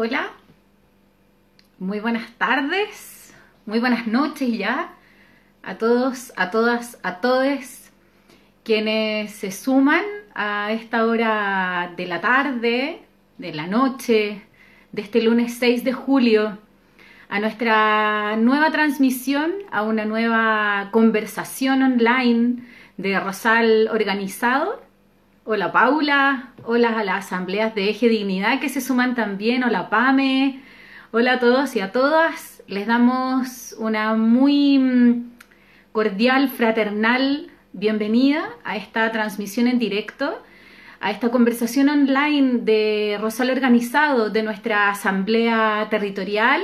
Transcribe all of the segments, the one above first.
Hola, muy buenas tardes, muy buenas noches ya a todos, a todas, a todes quienes se suman a esta hora de la tarde, de la noche, de este lunes 6 de julio, a nuestra nueva transmisión, a una nueva conversación online de Rosal Organizado Hola Paula, hola a las asambleas de Eje Dignidad que se suman también, hola Pame, hola a todos y a todas. Les damos una muy mm, cordial, fraternal bienvenida a esta transmisión en directo, a esta conversación online de Rosal Organizado de nuestra asamblea territorial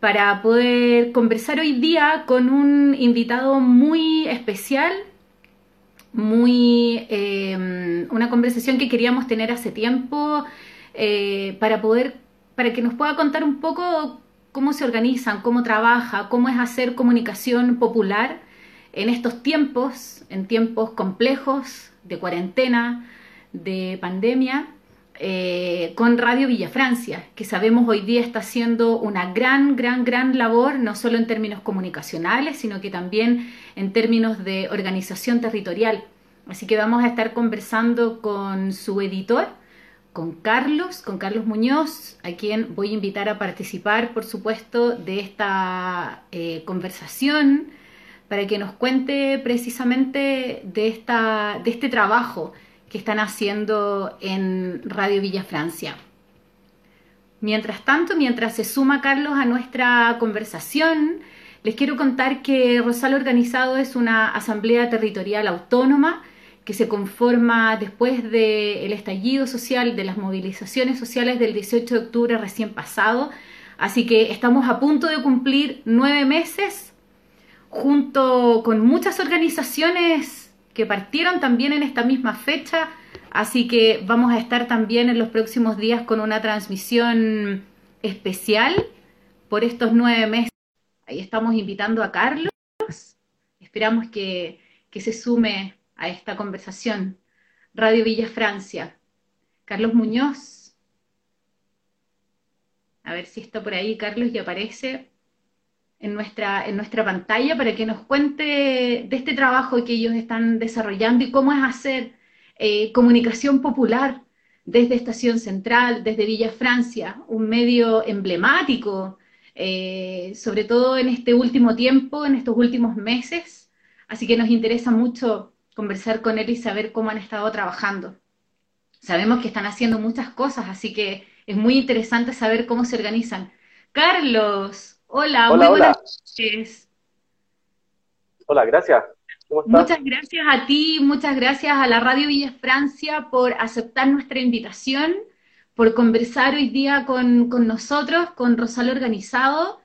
para poder conversar hoy día con un invitado muy especial, muy em, una conversación que queríamos tener hace tiempo eh, para poder para que nos pueda contar un poco cómo se organizan, cómo trabaja, cómo es hacer comunicación popular en estos tiempos, en tiempos complejos de cuarentena, de pandemia, eh, con Radio Villa Francia, que sabemos hoy día está haciendo una gran, gran, gran labor, no solo en términos comunicacionales, sino que también en términos de organización territorial. Así que vamos a estar conversando con su editor, con Carlos, con Carlos Muñoz, a quien voy a invitar a participar, por supuesto, de esta eh, conversación para que nos cuente precisamente de, esta, de este trabajo que están haciendo en Radio Villa Francia. Mientras tanto, mientras se suma Carlos a nuestra conversación, les quiero contar que Rosal Organizado es una asamblea territorial autónoma que se conforma después del estallido social, de las movilizaciones sociales del 18 de octubre recién pasado. Así que estamos a punto de cumplir nueve meses junto con muchas organizaciones que partieron también en esta misma fecha. Así que vamos a estar también en los próximos días con una transmisión especial por estos nueve meses. Ahí estamos invitando a Carlos. Esperamos que, se sume a esta conversación. Radio Villa Francia. Carlos Muñoz. A ver si está por ahí Carlos y aparece en nuestra, en nuestra pantalla para que nos cuente de este trabajo que ellos están desarrollando y cómo es hacer eh, comunicación popular desde Estación Central, desde Villa Francia, un medio emblemático eh, sobre todo en este último tiempo, en estos últimos meses. Así que nos interesa mucho conversar con él y saber cómo han estado trabajando. Sabemos que están haciendo muchas cosas, así que es muy interesante saber cómo se organizan. Carlos, hola, muy buenas noches. Hola, gracias. Muchas gracias a ti, muchas gracias a la Radio Villa Francia por aceptar nuestra invitación por conversar hoy día con, nosotros, con Rosal Organizado.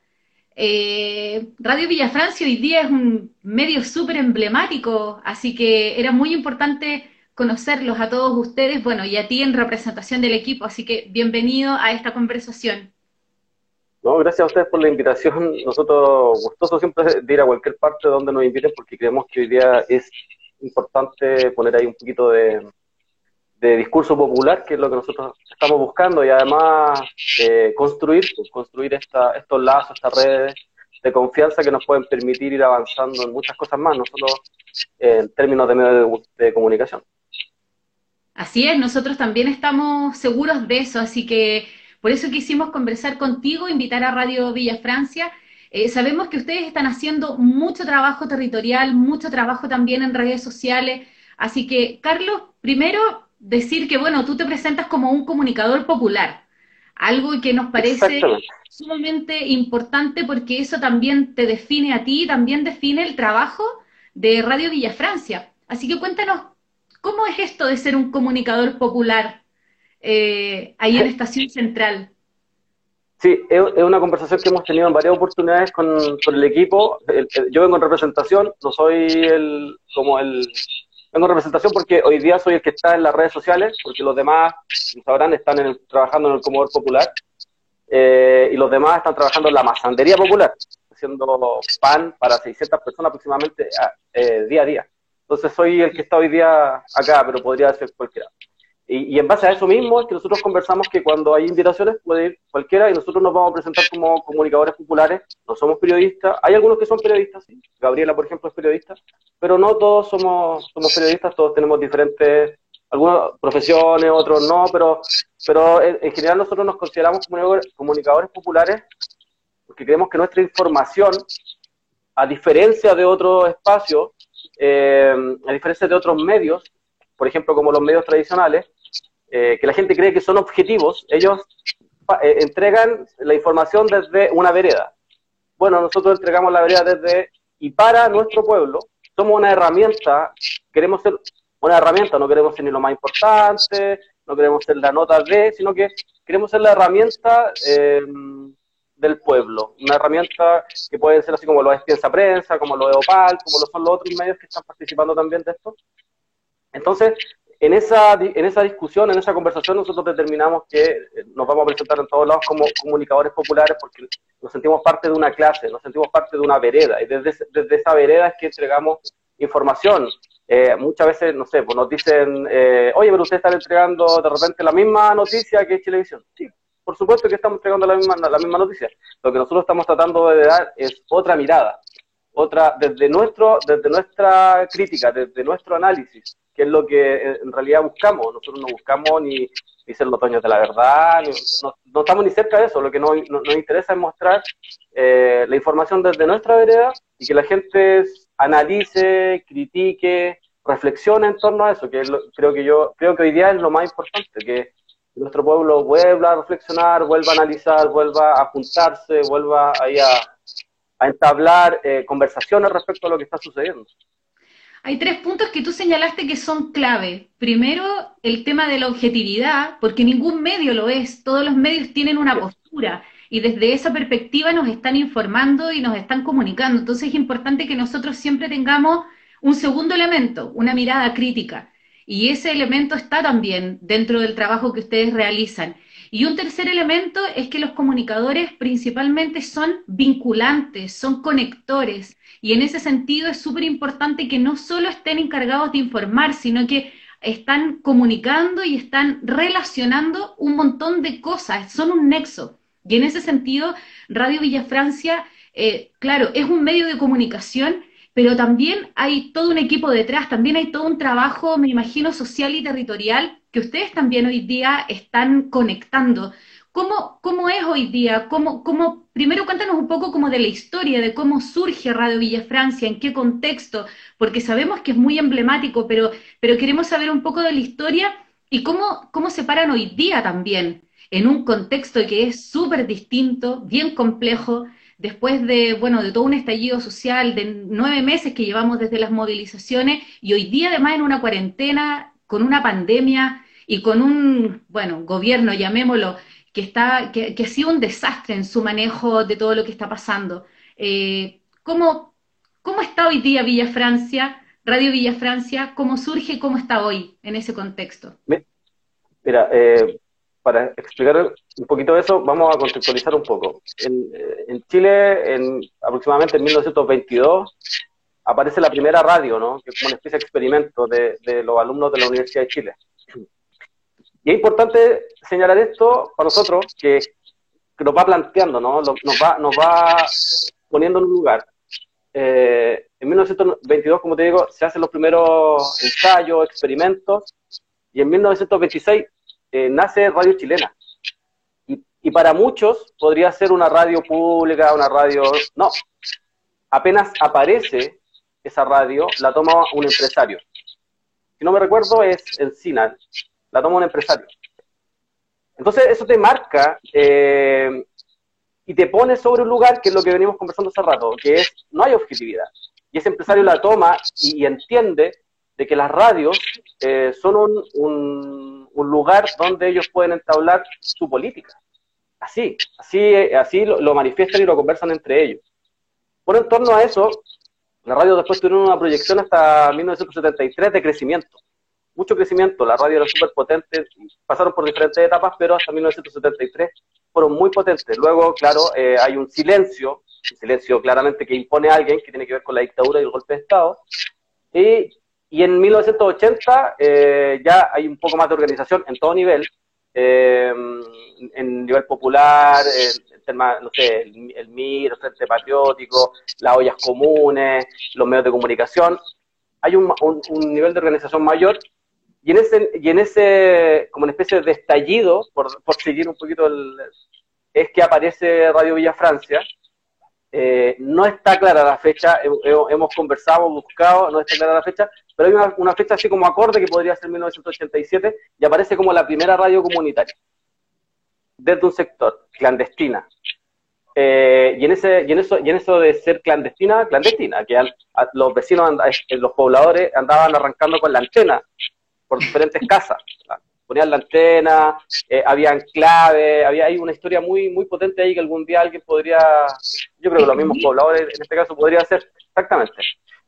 Eh, Radio Villa Francia hoy día es un medio súper emblemático, así que era muy importante conocerlos a todos ustedes, bueno, y a ti en representación del equipo, así que bienvenido a esta conversación. No, gracias a ustedes por la invitación. Nosotros gustosos siempre de ir a cualquier parte donde nos inviten porque creemos que hoy día es importante poner ahí un poquito de, de discurso popular, que es lo que nosotros estamos buscando, y además eh, construir, pues, construir esta, estos lazos, estas redes de confianza que nos pueden permitir ir avanzando en muchas cosas más, no solo en términos de medios de, comunicación. Así es, nosotros también estamos seguros de eso, así que por eso quisimos conversar contigo, invitar a Radio Villa Francia. Eh, sabemos que ustedes están haciendo mucho trabajo territorial, mucho trabajo también en redes sociales, así que Carlos, primero decir que, bueno, tú te presentas como un comunicador popular, algo que nos parece sumamente importante porque eso también te define a ti, también define el trabajo de Radio Villa Francia. Así que cuéntanos, ¿cómo es esto de ser un comunicador popular eh, ahí en Estación Central? Sí, es una conversación que hemos tenido en varias oportunidades con, el equipo. yo vengo en representación, no soy el, como el, tengo representación porque hoy día soy el que está en las redes sociales, porque los demás, como sabrán, están trabajando en el comedor popular, eh, y los demás están trabajando en la masandería popular, haciendo pan para 600 personas aproximadamente eh, día a día. Entonces soy el que está hoy día acá, pero podría ser cualquiera. Y, en base a eso mismo es que nosotros conversamos que cuando hay invitaciones puede ir cualquiera y nosotros nos vamos a presentar como comunicadores populares, no somos periodistas, hay algunos que son periodistas, sí. Gabriela por ejemplo es periodista, pero no todos somos, somos periodistas, todos tenemos diferentes, algunas profesiones, otros no, pero, pero en, general nosotros nos consideramos comunicadores, populares porque creemos que nuestra información, a diferencia de otros espacios, eh, a diferencia de otros medios, por ejemplo, como los medios tradicionales, eh, que la gente cree que son objetivos, ellos eh, entregan la información desde una vereda. Bueno, nosotros entregamos la vereda desde y para nuestro pueblo. Somos una herramienta, queremos ser una herramienta, no queremos ser ni lo más importante, no queremos ser la nota de, sino que queremos ser la herramienta eh, del pueblo. Una herramienta que puede ser así como lo es Piensa Prensa, como lo de Opal, como lo son los otros medios que están participando también de esto. Entonces, en esa, en esa discusión, en esa conversación, nosotros determinamos que eh, nos vamos a presentar en todos lados como comunicadores populares porque nos sentimos parte de una clase, nos sentimos parte de una vereda, y desde, desde esa vereda es que entregamos información. Eh, muchas veces, no sé, pues nos dicen, eh, oye, pero ustedes están entregando de repente la misma noticia que televisión. Sí, por supuesto que estamos entregando la misma, la misma noticia. Lo que nosotros estamos tratando de dar es otra mirada, otra, desde, nuestro, desde nuestra crítica, desde nuestro análisis, que es lo que en realidad buscamos. Nosotros no buscamos ni, ni ser los dueños de la verdad, no, estamos ni cerca de eso. Lo que nos, nos interesa es mostrar eh, la información desde nuestra vereda y que la gente analice, critique, reflexione en torno a eso, que creo que yo creo que hoy día es lo más importante, que nuestro pueblo vuelva a reflexionar, vuelva a analizar, vuelva a juntarse, vuelva ahí a, a entablar eh, conversaciones respecto a lo que está sucediendo. Hay tres puntos que tú señalaste que son clave. Primero, el tema de la objetividad, porque ningún medio lo es, todos los medios tienen una postura y desde esa perspectiva nos están informando y nos están comunicando. Entonces es importante que nosotros siempre tengamos un segundo elemento, una mirada crítica. Y ese elemento está también dentro del trabajo que ustedes realizan. Y un tercer elemento es que los comunicadores principalmente son vinculantes, son conectores. Y en ese sentido es súper importante que no solo estén encargados de informar, sino que están comunicando y están relacionando un montón de cosas, son un nexo. Y en ese sentido, Radio Villa Francia, eh, claro, es un medio de comunicación, pero también hay todo un equipo detrás, también hay todo un trabajo, me imagino, social y territorial que ustedes también hoy día están conectando. ¿Cómo, cómo es hoy día? ¿Cómo, cómo, primero cuéntanos un poco como de la historia, de cómo surge Radio Villa Francia, en qué contexto, porque sabemos que es muy emblemático, pero, pero queremos saber un poco de la historia y cómo, cómo se paran hoy día también, en un contexto que es súper distinto, bien complejo, después de, bueno, de todo un estallido social, de nueve meses que llevamos desde las movilizaciones, y hoy día además en una cuarentena, con una pandemia y con un, bueno, gobierno, llamémoslo, que, está, que, ha sido un desastre en su manejo de todo lo que está pasando. Eh, ¿cómo, ¿Cómo está hoy día Villa Francia, Radio Villa Francia? ¿Cómo surge y cómo está hoy en ese contexto? Mira, eh, para explicar un poquito eso, vamos a contextualizar un poco. En, eh, Chile, en aproximadamente en 1922, aparece la primera radio, ¿no? que es como una especie de experimento de los alumnos de la Universidad de Chile. Y es importante señalar esto para nosotros, que, nos va planteando, ¿no? nos, va, nos va poniendo en un lugar. Eh, en 1922, como te digo, se hacen los primeros ensayos, experimentos, y en 1926 eh, nace Radio Chilena. Y, y, para muchos podría ser una radio pública, una radio... No, apenas aparece esa radio, la toma un empresario. Si no me recuerdo, es Encina, la toma un empresario. Entonces, eso te marca eh, y te pone sobre un lugar que es lo que venimos conversando hace rato, que es, no hay objetividad. Y ese empresario la toma y, entiende de que las radios eh, son un, un, lugar donde ellos pueden entablar su política. Así, así, así lo, manifiestan y lo conversan entre ellos. Por en torno a eso, la radio después tuvieron una proyección hasta 1973 de crecimiento mucho crecimiento, la radio era súper potente, pasaron por diferentes etapas, pero hasta 1973 fueron muy potentes. Luego, claro, eh, hay un silencio, un silencio claramente que impone alguien, que tiene que ver con la dictadura y el golpe de Estado, y, y en 1980 eh, ya hay un poco más de organización en todo nivel, eh, en nivel popular, el, tema, no sé, el, MIR, el Frente Patriótico, las ollas comunes, los medios de comunicación. Hay un, un, nivel de organización mayor y en ese, y en ese como una especie de estallido, por, por seguir un poquito el, es que aparece Radio Villa Francia. Eh, no está clara la fecha, hemos conversado, buscado, no está clara la fecha, pero hay una, una, fecha así como acorde que podría ser 1987 y aparece como la primera radio comunitaria desde un sector, clandestina. Eh, y, en ese, y, en eso, y en eso de ser clandestina, clandestina, que los vecinos, los pobladores andaban arrancando con la antena por diferentes casas ponían la antena, eh, habían claves, había ahí una historia muy, muy potente ahí que algún día alguien podría, yo creo que los mismos pobladores en este caso podría hacer, exactamente.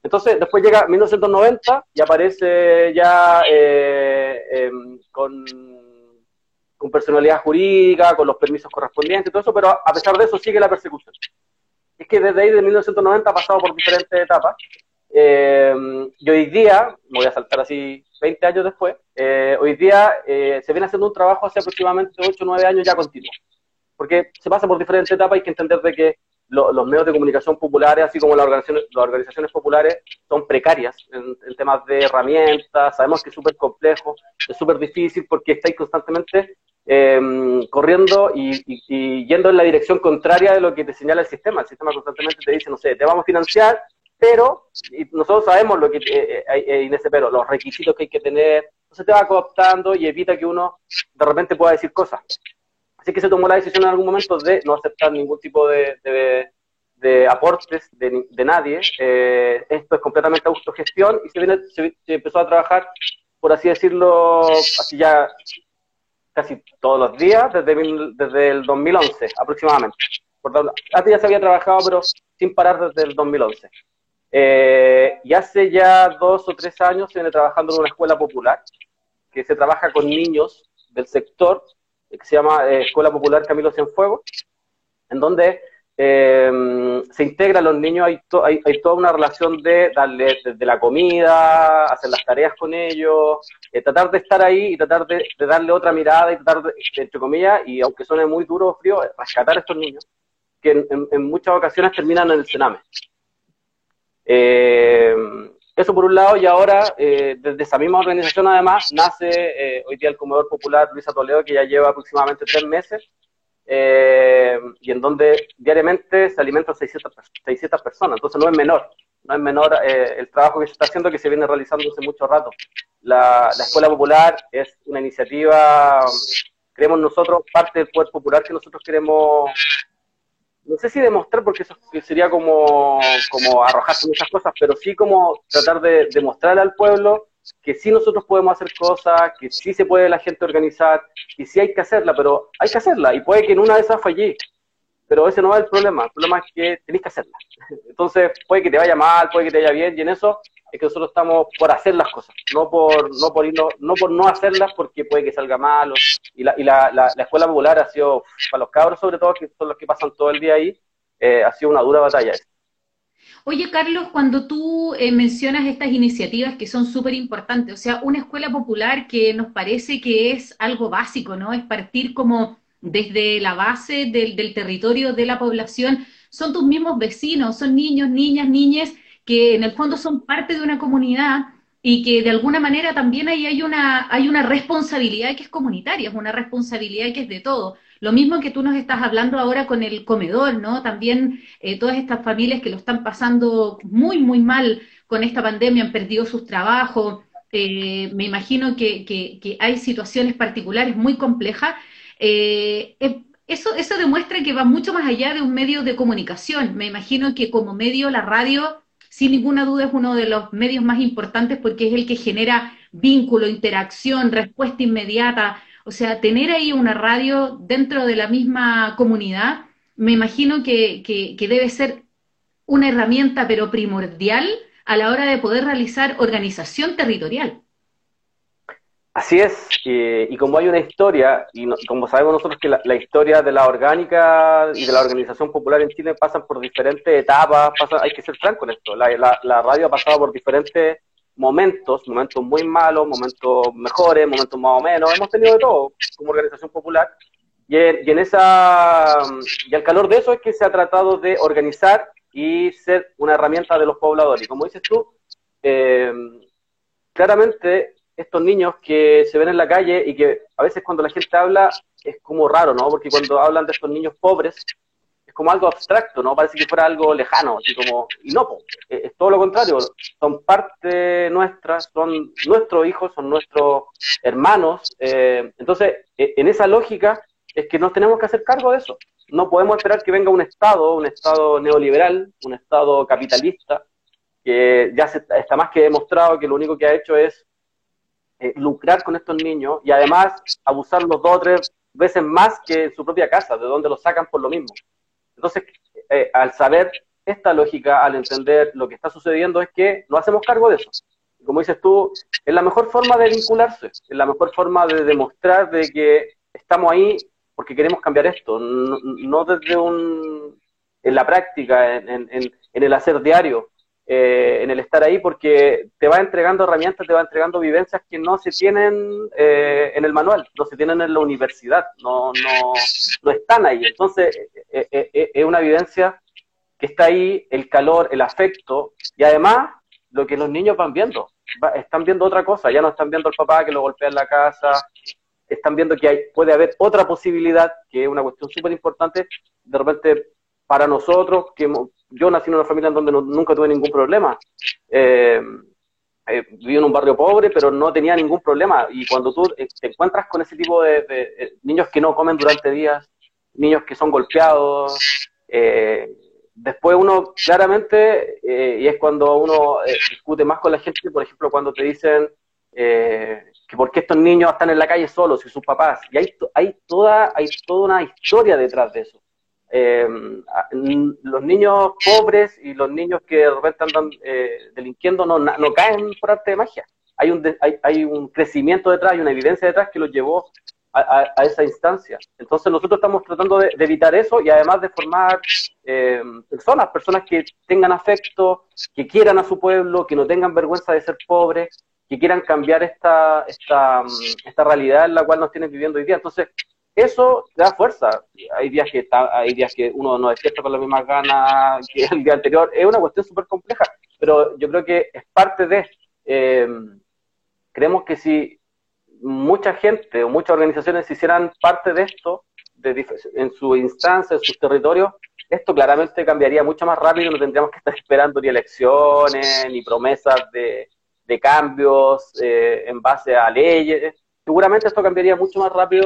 Entonces, después llega 1990 y aparece ya eh, em, con, con personalidad jurídica, con los permisos correspondientes todo eso, pero a pesar de eso sigue la persecución. Es que desde ahí, de 1990, ha pasado por diferentes etapas. Eh, y hoy día, me voy a saltar así 20 años después, eh, hoy día eh, se viene haciendo un trabajo hace aproximadamente 8 o 9 años ya continuo. Porque se pasa por diferentes etapas, hay que entender de que los medios de comunicación populares, así como las organizaciones, las organizaciones populares, son precarias en, temas de herramientas, sabemos que es súper complejo, es súper difícil porque estáis constantemente em, corriendo y, y, yendo en la dirección contraria de lo que te señala el sistema. El sistema constantemente te dice, no sé, te vamos a financiar, pero y nosotros sabemos lo que eh, eh, en ese pero, los requisitos que hay que tener, entonces te va cooptando y evita que uno de repente pueda decir cosas. Así que se tomó la decisión en algún momento de no aceptar ningún tipo de, de, aportes de, de nadie. Eh, esto es completamente autogestión y se, viene, se, empezó a trabajar, por así decirlo, así ya casi todos los días desde, desde el 2011 aproximadamente. Antes ya se había trabajado, pero sin parar desde el 2011. Eh, y hace ya dos o tres años viene trabajando en una escuela popular, que se trabaja con niños del sector, que se llama eh, Escuela Popular Camilo Cienfuegos, en donde eh, se integran los niños, hay, hay, toda una relación de darle la comida, hacer las tareas con ellos, tratar de estar ahí y tratar de, darle otra mirada y tratar de, entre comillas, y aunque suene muy duro o frío, rescatar a estos niños, que en, en muchas ocasiones terminan en el cename. Eh, eso por un lado, y ahora eh, desde esa misma organización además nace eh, hoy día el Comedor Popular Luisa Toledo, que ya lleva aproximadamente tres meses, y en donde diariamente se alimentan 600, 600 personas, entonces no es menor, no es menor el trabajo que se está haciendo, que se viene realizando hace mucho rato. La, la Escuela Popular es una iniciativa, creemos nosotros, parte del poder popular que nosotros queremos no sé si demostrar, porque eso sería como, como arrojarse muchas cosas, pero sí como tratar de demostrar al pueblo que sí nosotros podemos hacer cosas, que sí se puede la gente organizar, y sí hay que hacerla, pero hay que hacerla, y puede que en una de esas fallí, pero ese no es el problema, el problema es que tenéis que hacerla. Entonces, puede que te vaya mal, puede que te vaya bien, y en eso es que nosotros estamos por hacer las cosas, no por no por no por no hacerlas porque puede que salga mal. y la, y la, la, escuela popular ha sido, para los cabros sobre todo, que son los que pasan todo el día ahí, eh, ha sido una dura batalla. Oye, Carlos, cuando tú eh, mencionas estas iniciativas que son súper importantes, o sea, una escuela popular que nos parece que es algo básico, ¿no? Es partir como desde la base del, del territorio de la población, son tus mismos vecinos, son niños, niñas, niñas que en el fondo son parte de una comunidad y que de alguna manera también ahí hay una, hay una responsabilidad que es comunitaria, es una responsabilidad que es de todo. Lo mismo que tú nos estás hablando ahora con el comedor, ¿no? También eh, todas estas familias que lo están pasando muy, muy mal con esta pandemia, han perdido sus trabajos, eh, me imagino que, que, hay situaciones particulares muy complejas. Eh, eso, eso demuestra que va mucho más allá de un medio de comunicación. Me imagino que como medio la radio sin ninguna duda es uno de los medios más importantes porque es el que genera vínculo, interacción, respuesta inmediata. O sea, tener ahí una radio dentro de la misma comunidad, me imagino que, que, debe ser una herramienta, pero primordial a la hora de poder realizar organización territorial. Así es, y como hay una historia, y como sabemos nosotros que la, historia de la orgánica y de la organización popular en Chile pasan por diferentes etapas, hay que ser franco en esto, la, radio ha pasado por diferentes momentos, momentos muy malos, momentos mejores, momentos más o menos, hemos tenido de todo como organización popular. Y en, esa, y al calor de eso es que se ha tratado de organizar y ser una herramienta de los pobladores. Y como dices tú, eh, claramente estos niños que se ven en la calle y que a veces cuando la gente habla es como raro, ¿no? Porque cuando hablan de estos niños pobres es como algo abstracto, ¿no? Parece que fuera algo lejano, así como, y no, es todo lo contrario, son parte nuestra, son nuestros hijos, son nuestros hermanos, eh, entonces e, en esa lógica es que nos tenemos que hacer cargo de eso. No podemos esperar que venga un Estado, un Estado neoliberal, un Estado capitalista, que ya se, está más que demostrado que lo único que ha hecho es eh, lucrar con estos niños y además abusarlos dos o tres veces más que en su propia casa, de donde los sacan por lo mismo. Entonces, eh, al saber esta lógica, al entender lo que está sucediendo, es que no hacemos cargo de eso. Como dices tú, es la mejor forma de vincularse, es la mejor forma de demostrar de que estamos ahí porque queremos cambiar esto, no, desde un, en la práctica, en, en, en el hacer diario, eh, en el estar ahí porque te va entregando herramientas, te va entregando vivencias que no se tienen eh, en el manual, no se tienen en la universidad, no, no, no están ahí. Entonces, eh, es una vivencia que está ahí, el calor, el afecto y además lo que los niños van viendo. están viendo otra cosa, ya no están viendo al papá que lo golpea en la casa, están viendo que hay, puede haber otra posibilidad, que es una cuestión súper importante, de repente para nosotros, que yo nací en una familia en donde nunca tuve ningún problema. Eh, eh, viví en un barrio pobre, pero no tenía ningún problema. Y cuando tú eh, te encuentras con ese tipo de, niños que no comen durante días, niños que son golpeados, después uno claramente, y es cuando uno discute más con la gente, por ejemplo, cuando te dicen que por qué estos niños están en la calle solos y sus papás. Y hay, toda, hay toda una historia detrás de eso. Eh, los niños pobres y los niños que de repente andan eh, delinquiendo no, no, caen por arte de magia. Hay un, hay, hay un crecimiento detrás, hay una evidencia detrás que los llevó a, a, esa instancia. Entonces nosotros estamos tratando de, evitar eso y además de formar eh, personas, personas que tengan afecto, que quieran a su pueblo, que no tengan vergüenza de ser pobres, que quieran cambiar esta, esta, esta realidad en la cual nos tienen viviendo hoy día. Entonces, eso da fuerza. Hay días que hay días que uno no despierta con las mismas ganas que el día anterior. Es una cuestión súper compleja, pero yo creo que es parte de. Eh, creemos que si mucha gente o muchas organizaciones hicieran parte de esto, de, en su instancia, en sus territorios, esto claramente cambiaría mucho más rápido, no tendríamos que estar esperando ni elecciones, ni promesas de, de cambios eh, en base a leyes. Seguramente esto cambiaría mucho más rápido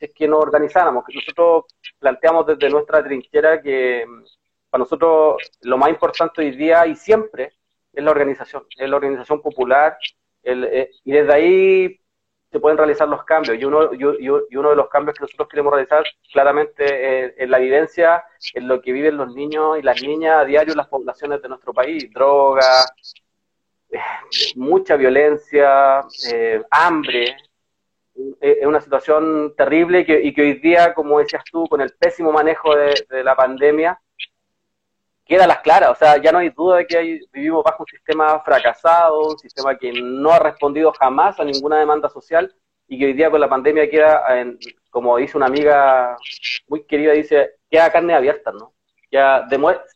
es que nos organizáramos, que nosotros planteamos desde nuestra trinchera que mm, para nosotros lo más importante hoy día y siempre es la organización, es la organización popular, eh, y desde ahí se pueden realizar los cambios. Y uno, y, uno de los cambios que nosotros queremos realizar claramente es, la vivencia, en lo que viven los niños y las niñas a diario en las poblaciones de nuestro país. Droga, eh, mucha violencia, eh, hambre, es una situación terrible y que hoy día, como decías tú, con el pésimo manejo de, la pandemia, queda las claras. O sea, ya no hay duda de que vivimos bajo un sistema fracasado, un sistema que no ha respondido jamás a ninguna demanda social y que hoy día con la pandemia queda, como dice una amiga muy querida, dice, queda carne abierta, ¿no? Ya,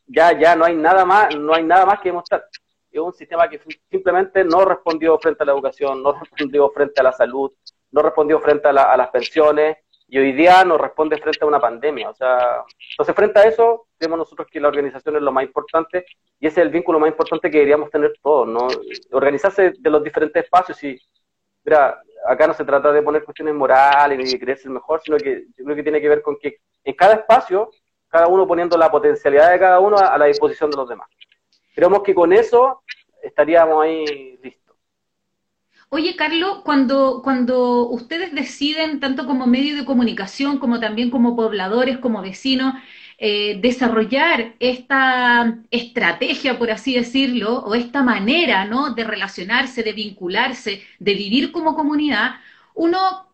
ya, ya no hay nada más, no hay nada más que demostrar. Es un sistema que simplemente no respondió frente a la educación, no respondió frente a la salud, no respondió frente a, las pensiones y hoy día no responde frente a una pandemia. O sea, entonces frente a eso, vemos nosotros que la organización es lo más importante y ese es el vínculo más importante que deberíamos tener todos, ¿no? Organizarse de los diferentes espacios y, mira, acá no se trata de poner cuestiones morales ni de creerse mejor, sino que yo creo que tiene que ver con que en cada espacio, cada uno poniendo la potencialidad de cada uno a, la disposición de los demás. Creemos que con eso estaríamos ahí listos. Oye, Carlos, cuando, cuando ustedes deciden, tanto como medio de comunicación, como también como pobladores, como vecinos, eh, desarrollar esta estrategia, por así decirlo, o esta manera ¿no? de relacionarse, de vincularse, de vivir como comunidad, uno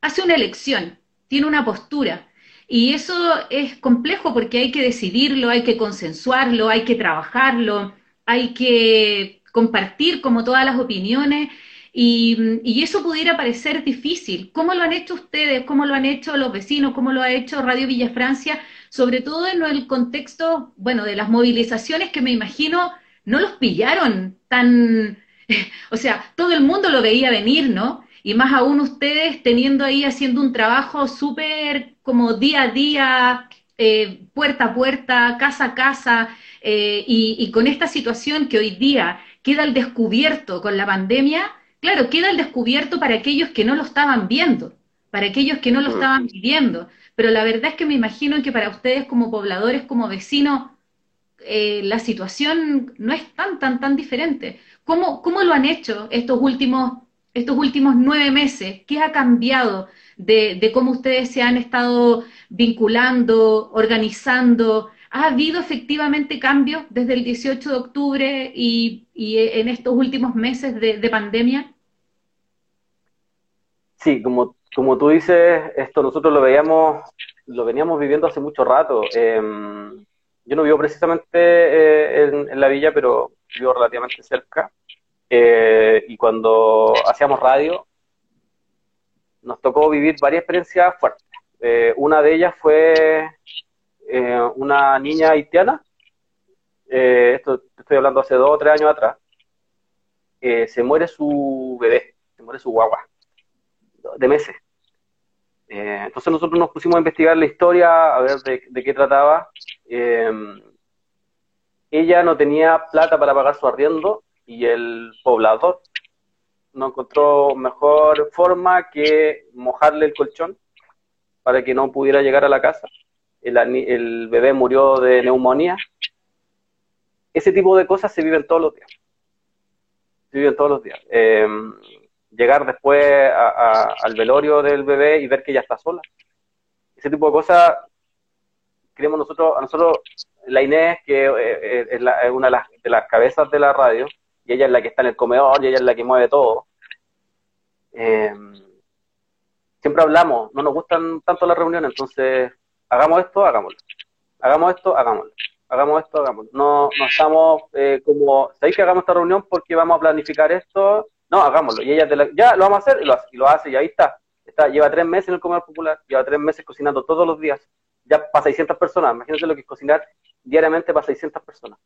hace una elección, tiene una postura. Y eso es complejo porque hay que decidirlo, hay que consensuarlo, hay que trabajarlo, hay que compartir como todas las opiniones y, eso pudiera parecer difícil. ¿Cómo lo han hecho ustedes? ¿Cómo lo han hecho los vecinos? ¿Cómo lo ha hecho Radio Villa Francia? Sobre todo en el contexto, bueno, de las movilizaciones que me imagino no los pillaron tan, o sea, todo el mundo lo veía venir, ¿no? Y más aún ustedes teniendo ahí haciendo un trabajo súper como día a día, eh, puerta a puerta, casa a casa, eh, y, y con esta situación que hoy día queda al descubierto con la pandemia, claro, queda al descubierto para aquellos que no lo estaban viendo, para aquellos que no lo estaban viviendo. Pero la verdad es que me imagino que para ustedes como pobladores, como vecinos, eh, la situación no es tan, tan, tan diferente. ¿Cómo, ¿Cómo lo han hecho estos últimos, estos últimos nueve meses? ¿Qué ha cambiado de, de cómo ustedes se han estado vinculando, organizando? ¿Ha habido efectivamente cambios desde el 18 de octubre y, en estos últimos meses de, pandemia? Sí, como, como tú dices, esto nosotros lo veíamos, lo veníamos viviendo hace mucho rato. Em, yo no vivo precisamente eh, en, la villa, pero vivo relativamente cerca. Eh, y cuando hacíamos radio, nos tocó vivir varias experiencias fuertes. Eh, una de ellas fue eh, una niña haitiana, eh, esto estoy hablando hace dos o tres años atrás, eh, se muere su bebé, se muere su guagua, de meses. entonces nosotros nos pusimos a investigar la historia, a ver de, qué trataba. ella no tenía plata para pagar su arriendo y el poblador no encontró mejor forma que mojarle el colchón para que no pudiera llegar a la casa el, bebé murió de neumonía. Ese tipo de cosas se viven todos los días. Se viven todos los días. Em, llegar después al velorio del bebé y ver que ella está sola. Ese tipo de cosas, creemos nosotros, a nosotros, la Inés, que eh, eh, es, una de las, de las, cabezas de la radio, y ella es la que está en el comedor, y ella es la que mueve todo. Em, siempre hablamos, no nos gustan tanto las reuniones, entonces hagamos esto, hagámoslo. Hagamos esto, hagámoslo. Hagamos esto, hagámoslo. No, no estamos eh, como, ¿sabéis que hagamos esta reunión porque vamos a planificar esto? No, hagámoslo. Y ella ya lo vamos a hacer y lo hace, y lo hace y ahí está. está. Lleva tres meses en el comedor popular, lleva tres meses cocinando todos los días. Ya para 600 personas. Imagínense lo que es cocinar diariamente para 600 personas.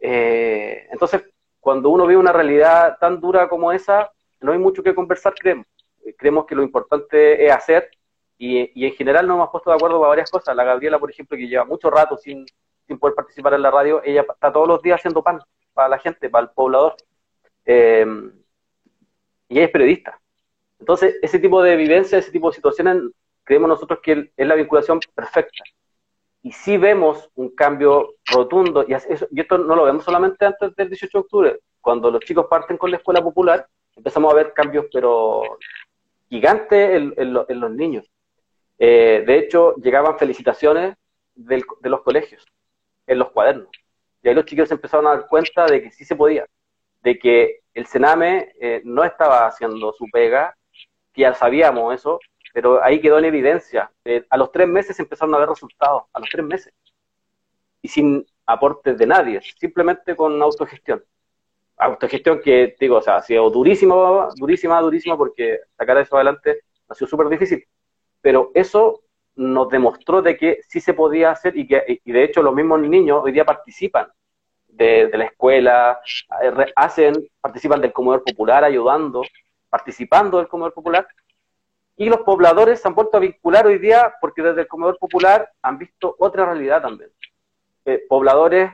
Eh, entonces, cuando uno ve una realidad tan dura como esa, no hay mucho que conversar, creemos. Creemos que lo importante es hacer y, en general nos hemos puesto de acuerdo para varias cosas. La Gabriela, por ejemplo, que lleva mucho rato sin, sin poder participar en la radio, ella está todos los días haciendo pan para la gente, para el poblador. Em, y ella es periodista. Entonces, ese tipo de vivencia, ese tipo de situaciones, creemos nosotros que es la vinculación perfecta. Y sí vemos un cambio rotundo, y, y esto no lo vemos solamente antes del 18 de octubre, cuando los chicos parten con la escuela popular, empezamos a ver cambios, pero gigantes en los niños. Eh, de hecho, llegaban felicitaciones de los colegios en los cuadernos. Y ahí los chicos se empezaron a dar cuenta de que sí se podía, de que el Sename eh, no estaba haciendo su pega, que ya sabíamos eso, pero ahí quedó en evidencia. Eh, a los tres meses empezaron a ver resultados, a los tres meses. Y sin aportes de nadie, simplemente con autogestión. Autogestión que, digo, o sea, ha sido durísima, durísima, durísima, porque sacar eso adelante ha sido súper difícil pero eso nos demostró de que sí se podía hacer y que y de hecho los mismos niños hoy día participan de, la escuela, eh, hacen, participan del comedor popular ayudando, participando del comedor popular y los pobladores se han vuelto a vincular hoy día porque desde el comedor popular han visto otra realidad también. Eh, pobladores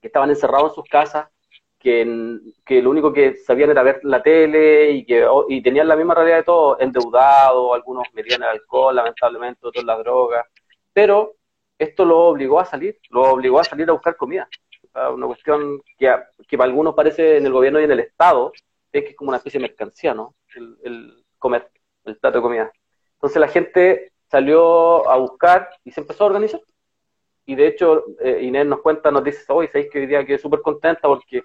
que estaban encerrados en sus casas, que, que, lo único que sabían era ver la tele y que y tenían la misma realidad de todos, endeudados, algunos metían el alcohol, lamentablemente, otros la droga, pero esto lo obligó a salir, lo obligó a salir a buscar comida. Una cuestión que, que para algunos parece en el gobierno y en el Estado, es que es como una especie de mercancía, ¿no? El, comer, el plato de comida. Entonces la gente salió a buscar y se empezó a organizar. Y de hecho, eh, Inés nos cuenta, nos dice, hoy sabéis que hoy día quedé súper contenta porque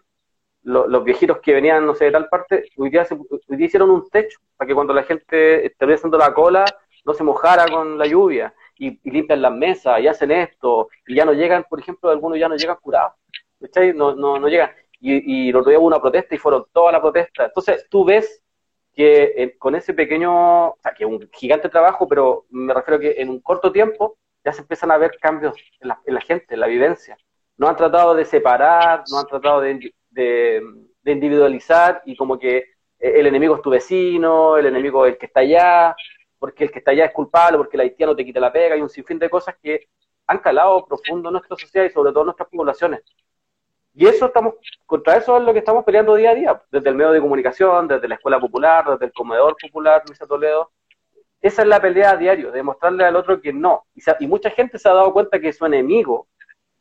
los viejitos que venían, no sé, de tal parte, hoy día, se, hicieron un techo para que cuando la gente estuviera haciendo la cola no se mojara con la lluvia y, limpian las mesas y hacen esto y ya no llegan, por ejemplo, algunos ya no llegan curados, No, no, no llegan. y, y el otro día hubo una protesta y fueron todas las protestas. Entonces tú ves que eh, con ese pequeño, o sea, que es un gigante trabajo, pero me refiero que en un corto tiempo ya se empiezan a ver cambios en la, en la gente, en la vivencia. No han tratado de separar, no han tratado de, de, individualizar y como que eh, el enemigo es tu vecino, el enemigo es el que está allá, porque el que está allá es culpable, porque el haitiano te quita la pega, y un sinfín de cosas que han calado profundo en nuestra sociedad y sobre todo en nuestras poblaciones. Y eso estamos, contra eso es lo que estamos peleando día a día, desde el medio de comunicación, desde la escuela popular, desde el comedor popular, Luisa Toledo. Esa es la pelea a diario, de mostrarle al otro que no. Y, y, mucha gente se ha dado cuenta que su enemigo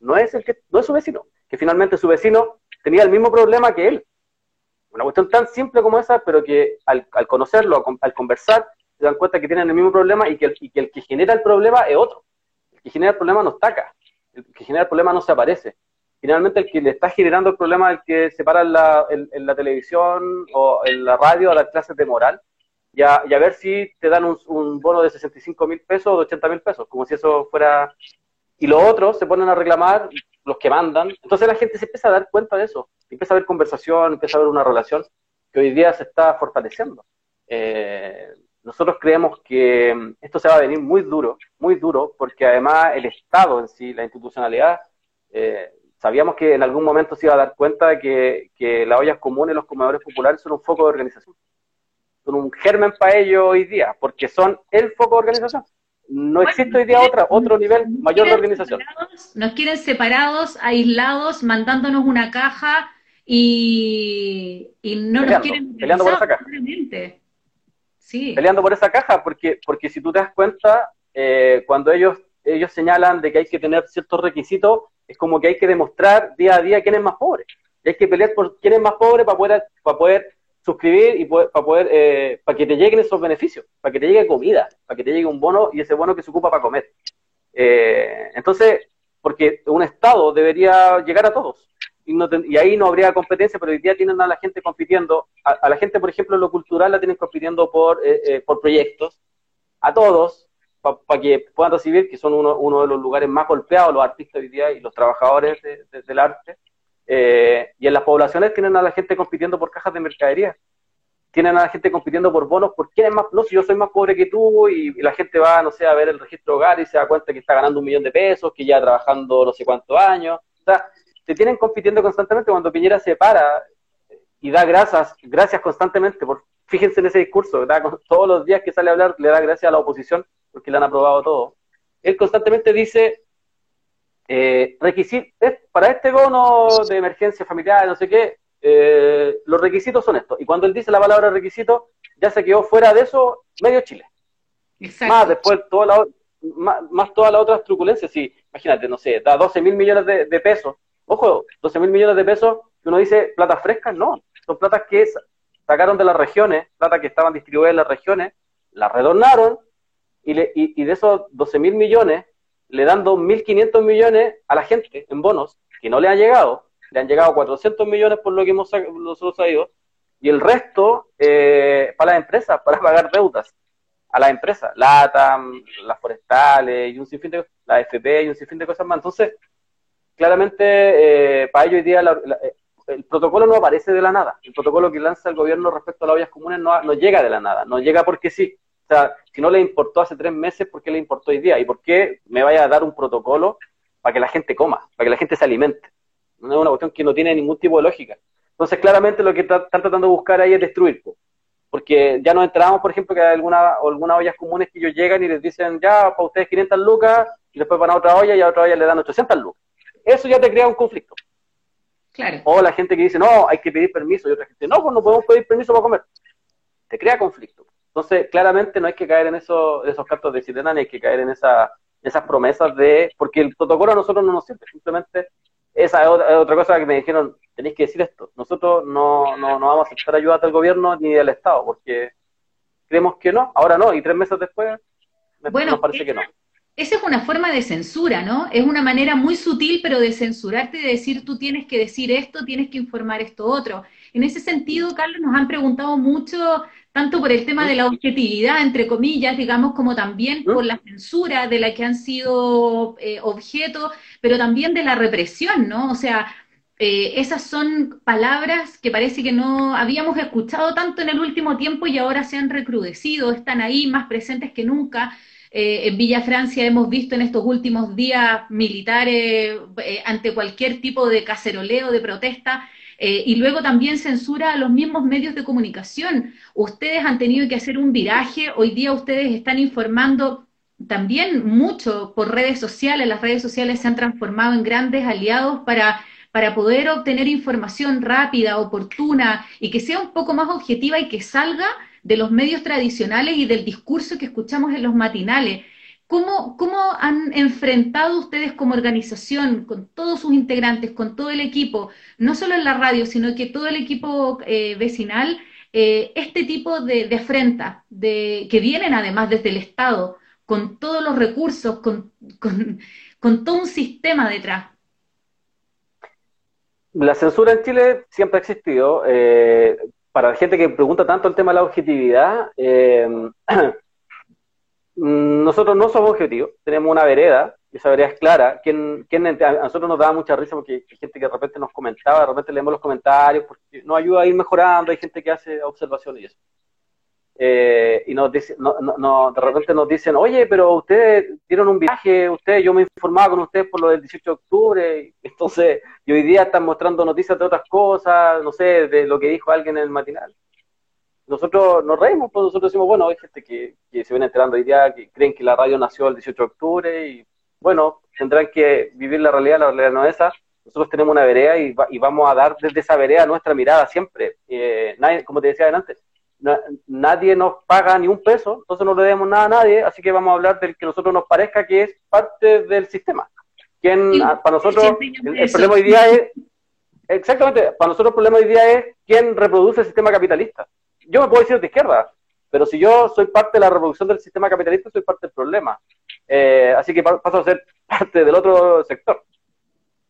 no es, el que, no es su vecino, que finalmente su vecino tenía el mismo problema que él. Una cuestión tan simple como esa, pero que al, conocerlo, al, conversar, se dan cuenta que tienen el mismo problema y que, el, que genera el problema es otro. El que genera el problema no está acá. El que genera el problema no se aparece finalmente el que le está generando el problema es el que se para en la, televisión o en la radio a las clases de moral y a, y a ver si te dan un, un, bono de 65 mil pesos o de 80 mil pesos, como si eso fuera... Y los otros se ponen a reclamar, los que mandan. Entonces la gente se empieza a dar cuenta de eso, empieza a haber conversación, empieza a haber una relación que hoy día se está fortaleciendo. Eh, nosotros creemos que esto se va a venir muy duro, muy duro, porque además el Estado en sí, la institucionalidad, eh, sabíamos que en algún momento se iba a dar cuenta de que, que las ollas comunes, los comedores populares son un foco de organización. Son un germen para ellos hoy día, porque son el foco de organización. No existe hoy día otra, otro nivel mayor de organización. Nos quieren separados, aislados, mandándonos una caja y, y no peleando, nos quieren peleando por esa caja. Sí. Peleando por esa caja, porque, porque si tú te das cuenta, eh, cuando ellos, ellos señalan de que hay que tener ciertos requisitos, es como que hay que demostrar día a día quién es más pobre. Y hay que pelear por quién es más pobre para poder, para poder suscribir y para poder, eh, para que te lleguen esos beneficios, para que te llegue comida, para que te llegue un bono y ese bono que se ocupa para comer. Eh, entonces, porque un Estado debería llegar a todos. Y, no y, ahí no habría competencia, pero hoy día tienen a la gente compitiendo, a, la gente, por ejemplo, en lo cultural la tienen compitiendo por, eh, eh por proyectos, a todos, para pa que puedan recibir, que son uno, uno, de los lugares más golpeados, los artistas hoy día y los trabajadores de, de, del arte. Eh, y en las poblaciones tienen a la gente compitiendo por cajas de mercadería. Tienen a la gente compitiendo por bonos, por quién es más, no, si yo soy más pobre que tú, y, la gente va, no sé, a ver el registro hogar y se da cuenta que está ganando un millón de pesos, que ya trabajando no sé cuántos años. O sea, te tienen compitiendo constantemente cuando Piñera se para y da gracias, gracias constantemente por, fíjense en ese discurso, todos los días que sale a hablar le da gracias a la oposición porque le han aprobado todo, él constantemente dice, eh, requisito, para este bono de emergencia familiar, no sé qué, eh, los requisitos son estos. Y cuando él dice la palabra requisito, ya se quedó fuera de eso medio Chile. Exacto. Más después, toda la, más, más todas las otras truculencias. Sí, imagínate, no sé, da 12 mil millones de, de, pesos. Ojo, 12 mil millones de pesos, que uno dice platas frescas, no. Son platas que sacaron de las regiones, plata que estaban distribuidas en las regiones, las redornaron y, le, y, y de esos 12 mil millones le dan 2.500 millones a la gente en bonos que no le han llegado, le han llegado 400 millones por lo que hemos nosotros sabido, y el resto eh, para las empresas, para pagar deudas a las empresas, LATAM, las forestales, y un sinfín de la FP y un sinfín de cosas más. Entonces, claramente, eh, para ello hoy día la, la, el protocolo no aparece de la nada. El protocolo que lanza el gobierno respecto a las ollas comunes no, no llega de la nada, no llega porque sí. O sea, si no le importó hace tres meses, ¿por qué le importó hoy día? ¿Y por qué me vaya a dar un protocolo para que la gente coma, para que la gente se alimente? No es una cuestión que no tiene ningún tipo de lógica. Entonces, claramente lo que están tratando de buscar ahí es destruir. Porque ya nos enteramos, por ejemplo, que hay alguna, algunas ollas comunes que ellos llegan y les dicen, ya, para ustedes 500 lucas, y después van a otra olla y a otra olla le dan 800 lucas. Eso ya te crea un conflicto. Claro. O la gente que dice, no, hay que pedir permiso, y otra gente, no, pues no podemos pedir permiso para comer. Te crea conflicto. Entonces, claramente no hay que caer en eso, esos cartos de sirena, ni hay que caer en esa, esas promesas de, porque el protocolo a nosotros no nos sirve, simplemente esa es otra, es otra cosa que me dijeron, tenéis que decir esto, nosotros no, no, no vamos a aceptar ayuda del gobierno ni del Estado, porque creemos que no, ahora no, y tres meses después bueno, nos parece que no. Esa es una forma de censura, ¿no? Es una manera muy sutil, pero de censurarte, de decir tú tienes que decir esto, tienes que informar esto otro. En ese sentido, Carlos, nos han preguntado mucho tanto por el tema de la objetividad, entre comillas, digamos, como también por la censura de la que han sido eh, objeto, pero también de la represión, ¿no? O sea, eh, esas son palabras que parece que no habíamos escuchado tanto en el último tiempo y ahora se han recrudecido, están ahí más presentes que nunca. Eh, en Villa Francia hemos visto en estos últimos días militares eh, ante cualquier tipo de caceroleo, de protesta, y luego también censura a los mismos medios de comunicación. Ustedes han tenido que hacer un viraje, hoy día ustedes están informando también mucho por redes sociales, las redes sociales se han transformado en grandes aliados para para poder obtener información rápida, oportuna y que sea un poco más objetiva y que salga de los medios tradicionales y del discurso que escuchamos en los matinales. ¿Cómo, ¿Cómo, han enfrentado ustedes como organización, con todos sus integrantes, con todo el equipo, no solo en la radio, sino que todo el equipo eh, vecinal, eh, este tipo de, de afrentas de, que vienen además desde el Estado, con todos los recursos, con, con, con todo un sistema detrás? La censura en Chile siempre ha existido. Eh, para la gente que pregunta tanto el tema de la objetividad, eh, nosotros no somos objetivos, tenemos una vereda, y esa vereda es clara. ¿Quién, quién, a nosotros nos da mucha risa porque hay gente que de repente nos comentaba, de repente leemos los comentarios, porque nos ayuda a ir mejorando, hay gente que hace observaciones y eso. Eh, y nos dice, no, no, de repente nos dicen, oye, pero ustedes dieron un viaje, ustedes, yo me informaba con ustedes por lo del 18 de octubre, entonces, y hoy día están mostrando noticias de otras cosas, no sé, de lo que dijo alguien en el matinal. Nosotros nos reímos, pues nosotros decimos, bueno, hay gente que, se viene enterando hoy día, que creen que la radio nació el 18 de octubre, y bueno, tendrán que vivir la realidad, la realidad no es esa. Nosotros tenemos una vereda y, y vamos a dar desde esa vereda nuestra mirada siempre. Eh, como te decía nadie nos paga ni un peso, entonces no le debemos nada a nadie, así que vamos a hablar del que nosotros nos parezca que es parte del sistema. Quien, ah, para nosotros, el, problema hoy día es, exactamente, para nosotros el problema hoy día es quién reproduce el sistema capitalista. Yo me puedo decir de izquierda, pero si yo soy parte de la reproducción del sistema capitalista, soy parte del problema. Eh, así que paso a ser parte del otro sector.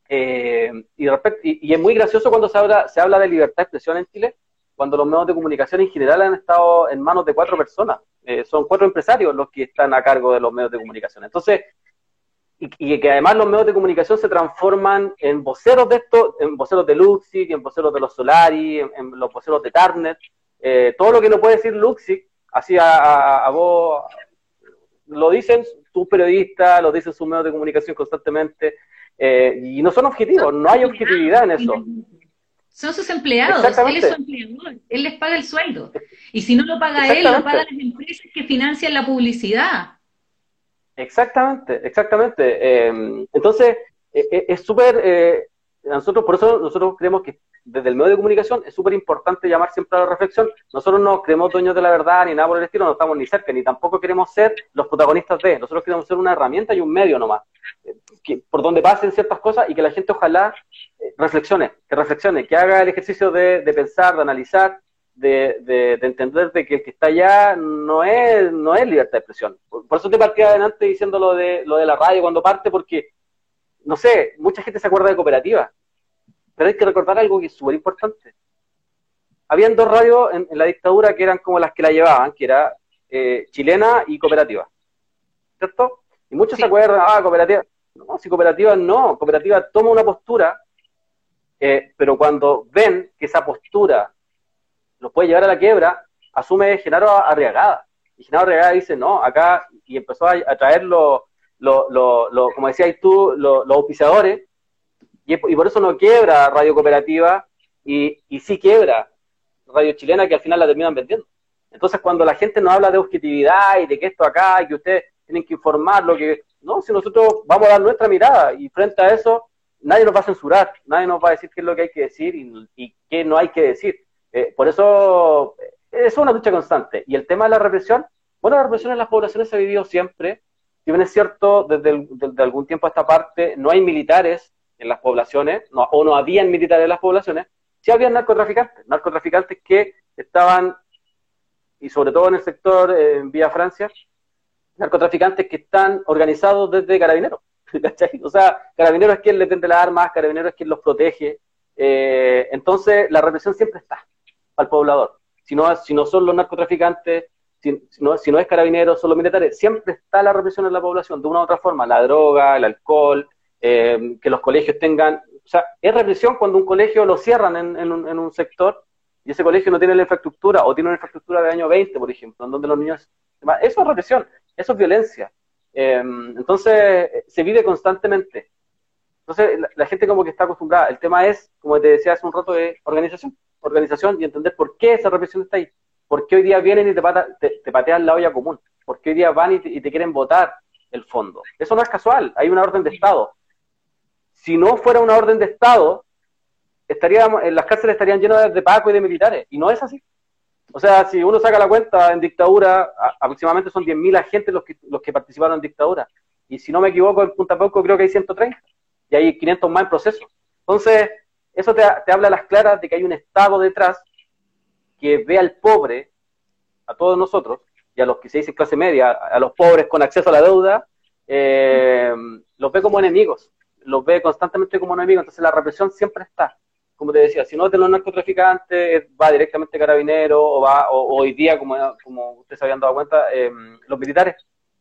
Eh, y, y, y, es muy gracioso cuando se habla, se habla de libertad de expresión en Chile, cuando los medios de comunicación en general han estado en manos de cuatro personas. Eh, son cuatro empresarios los que están a cargo de los medios de comunicación. Entonces, y, que además los medios de comunicación se transforman en voceros de esto, en voceros de Luxic, en voceros de los Solari, en, los voceros de Tarnet, eh, todo lo que no puede decir Luxic, así a, vos lo dicen tus periodistas, lo dicen sus medios de comunicación constantemente, eh, y no son objetivos, no hay objetividad en eso. Son sus empleados, él es su empleador, él les paga el sueldo. Y si no lo paga él, lo pagan las empresas que financian la publicidad. Exactamente, exactamente. Em, entonces, e, e, es súper, eh, nosotros, por eso nosotros creemos que desde el medio de comunicación es súper importante llamar siempre a la reflexión. Nosotros no creemos dueños de la verdad ni nada por el estilo, no estamos ni cerca, ni tampoco queremos ser los protagonistas de. Nosotros queremos ser una herramienta y un medio nomás, eh, que, por donde pasen ciertas cosas y que la gente ojalá reflexione, que reflexione, que haga el ejercicio de, pensar, de analizar, de, entender de que el que está allá no es, no es libertad de expresión. Por, eso te partí adelante diciendo lo de, lo de la radio cuando parte, porque, no sé, mucha gente se acuerda de cooperativa, pero hay que recordar algo que es súper importante. Habían dos radios en, la dictadura que eran como las que la llevaban, que era eh, chilena y cooperativa. ¿Cierto? Y muchos se acuerdan, ah, cooperativa. No, si cooperativa no, cooperativa toma una postura eh, pero cuando ven que esa postura los puede llevar a la quiebra, asume Genaro Arriagada. Y Genaro Arriagada dice, no, acá, y empezó a, traer los, como decías tú, los auspiciadores, y, por eso no quiebra Radio Cooperativa, y, y sí quiebra Radio Chilena, que al final la terminan vendiendo. Entonces, cuando la gente nos habla de objetividad y de que esto acá, y que ustedes tienen que informar lo que... No, si nosotros vamos a dar nuestra mirada, y frente a eso, nadie nos va a censurar, nadie nos va a decir qué es lo que hay que decir y, qué no hay que decir. Eh, por eso eh, es una lucha constante. Y el tema de la represión, bueno, la represión en las poblaciones se ha vivido siempre. Si bien es cierto, desde, algún tiempo a esta parte no hay militares en las poblaciones, o no habían militares en las poblaciones, sí había narcotraficantes, narcotraficantes que estaban, y sobre todo en el sector en Vía Francia, narcotraficantes que están organizados desde carabineros. O sea, Carabineros es quien le tende las armas, Carabineros es quien los protege. Eh, entonces, la represión siempre está al poblador. Si no, si no son los narcotraficantes, si, no, si no es Carabineros, son los militares, siempre está la represión en la población, de una u otra forma, la droga, el alcohol, eh, que los colegios tengan, o sea, es represión cuando un colegio lo cierran en, un, sector y ese colegio no tiene la infraestructura o tiene una infraestructura de año 20, por ejemplo, en donde los niños... Eso es represión, eso es violencia. Em, entonces, se vive constantemente. Entonces, la, gente como que está acostumbrada. El tema es, como te decía hace un rato, de organización. Organización y entender por qué esa represión está ahí. ¿Por qué hoy día vienen y te, te, patean la olla común? ¿Por qué hoy día van y te, quieren votar el fondo? Eso no es casual, hay una orden de Estado. Si no fuera una orden de Estado, estaríamos, en las cárceles estarían llenas de Paco y de militares, y no es así. O sea, si uno saca la cuenta, en dictadura, aproximadamente son 10.000 agentes los que, los que participaron en dictadura. Y si no me equivoco, en Punta Pauco creo que hay 130, y hay 500 más en proceso. Entonces, eso te, te habla a las claras de que hay un Estado detrás que ve al pobre, a todos nosotros, y a los que se dice clase media, a los pobres con acceso a la deuda, eh, los ve como enemigos, los ve constantemente como enemigos, entonces la represión siempre está. Como te decía, si no es de los narcotraficantes, va directamente carabinero, o va, o, hoy día, como, como ustedes habían dado cuenta, eh, los militares,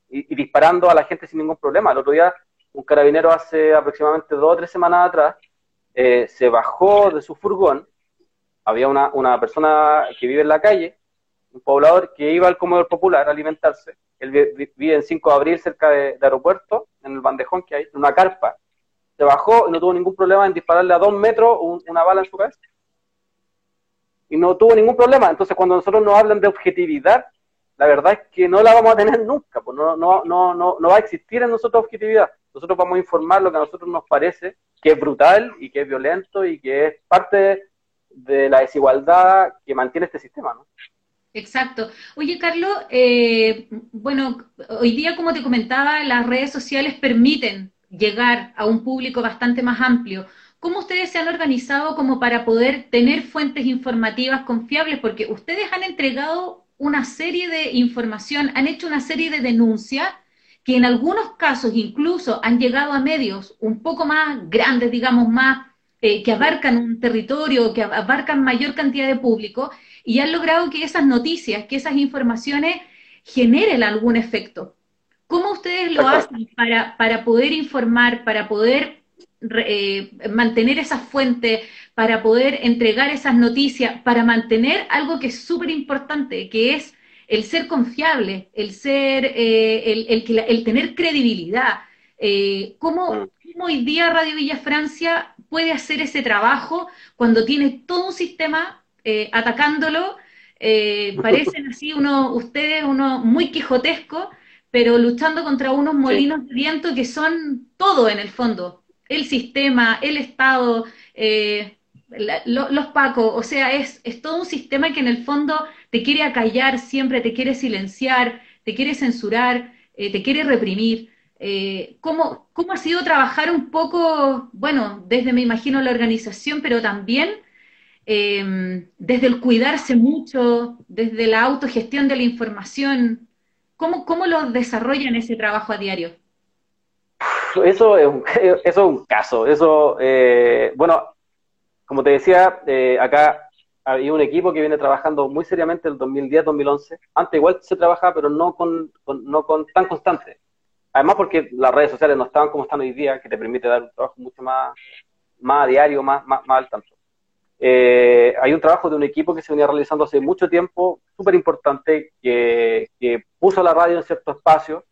y, disparando a la gente sin ningún problema. El otro día, un carabinero hace aproximadamente dos o tres semanas atrás, eh, se bajó de su furgón había una, una persona que vive en la calle, un poblador que iba al comedor popular a alimentarse. Él vive en 5 de abril, cerca de, aeropuerto, en el bandejón que hay, en una carpa. Se bajó y no tuvo ningún problema en dispararle a dos metros una bala en su cabeza. Y no tuvo ningún problema. Entonces, cuando nosotros nos hablan de objetividad, la verdad es que no la vamos a tener nunca. Pues no, no, no, no, no va a existir en nosotros objetividad. Nosotros vamos a informar lo que a nosotros nos parece que es brutal y que es violento y que es parte de la desigualdad que mantiene este sistema, ¿no? Exacto. Oye, Carlos, eh, bueno, hoy día, como te comentaba, las redes sociales permiten llegar a un público bastante más amplio. ¿Cómo ustedes se han organizado como para poder tener fuentes informativas confiables? Porque ustedes han entregado una serie de información, han hecho una serie de denuncias que en algunos casos incluso han llegado a medios un poco más grandes, digamos, más eh, que abarcan un territorio, que abarcan mayor cantidad de público, y han logrado que esas noticias, que esas informaciones generen algún efecto. ¿Cómo ustedes lo hacen para, para poder informar, para poder eh, mantener esa fuente, para poder entregar esas noticias, para mantener algo que es súper importante, que es el ser confiable, el ser, eh, el, el, el, tener credibilidad. ¿cómo, mm. ¿Cómo hoy día Radio Villa Francia puede hacer ese trabajo cuando tiene todo un sistema eh, atacándolo. Eh, parecen así uno, ustedes uno muy quijotesco, pero luchando contra unos molinos de viento que son todo en el fondo. El sistema, el Estado, eh, los pacos, o sea, es, es todo un sistema que en el fondo te quiere acallar siempre, te quiere silenciar, te quiere censurar, te quiere reprimir. Eh, ¿cómo, ¿Cómo ha sido trabajar un poco, bueno, desde me imagino la organización, pero también desde el cuidarse mucho, desde la autogestión de la información? ¿Cómo, cómo lo desarrollan ese trabajo a diario? Eso es un, eso es un caso. Eso, eh, bueno, como te decía, eh, acá había un equipo que viene trabajando muy seriamente el 2010-2011. Antes igual se trabajaba, pero no con, no con tan constante. Además porque las redes sociales no estaban como están hoy día, que te permite dar un trabajo mucho más, más diario, más, más, al tanto. Eh, hay un trabajo de un equipo que se venía realizando hace mucho tiempo, súper importante, que, que, puso la radio en cierto espacio,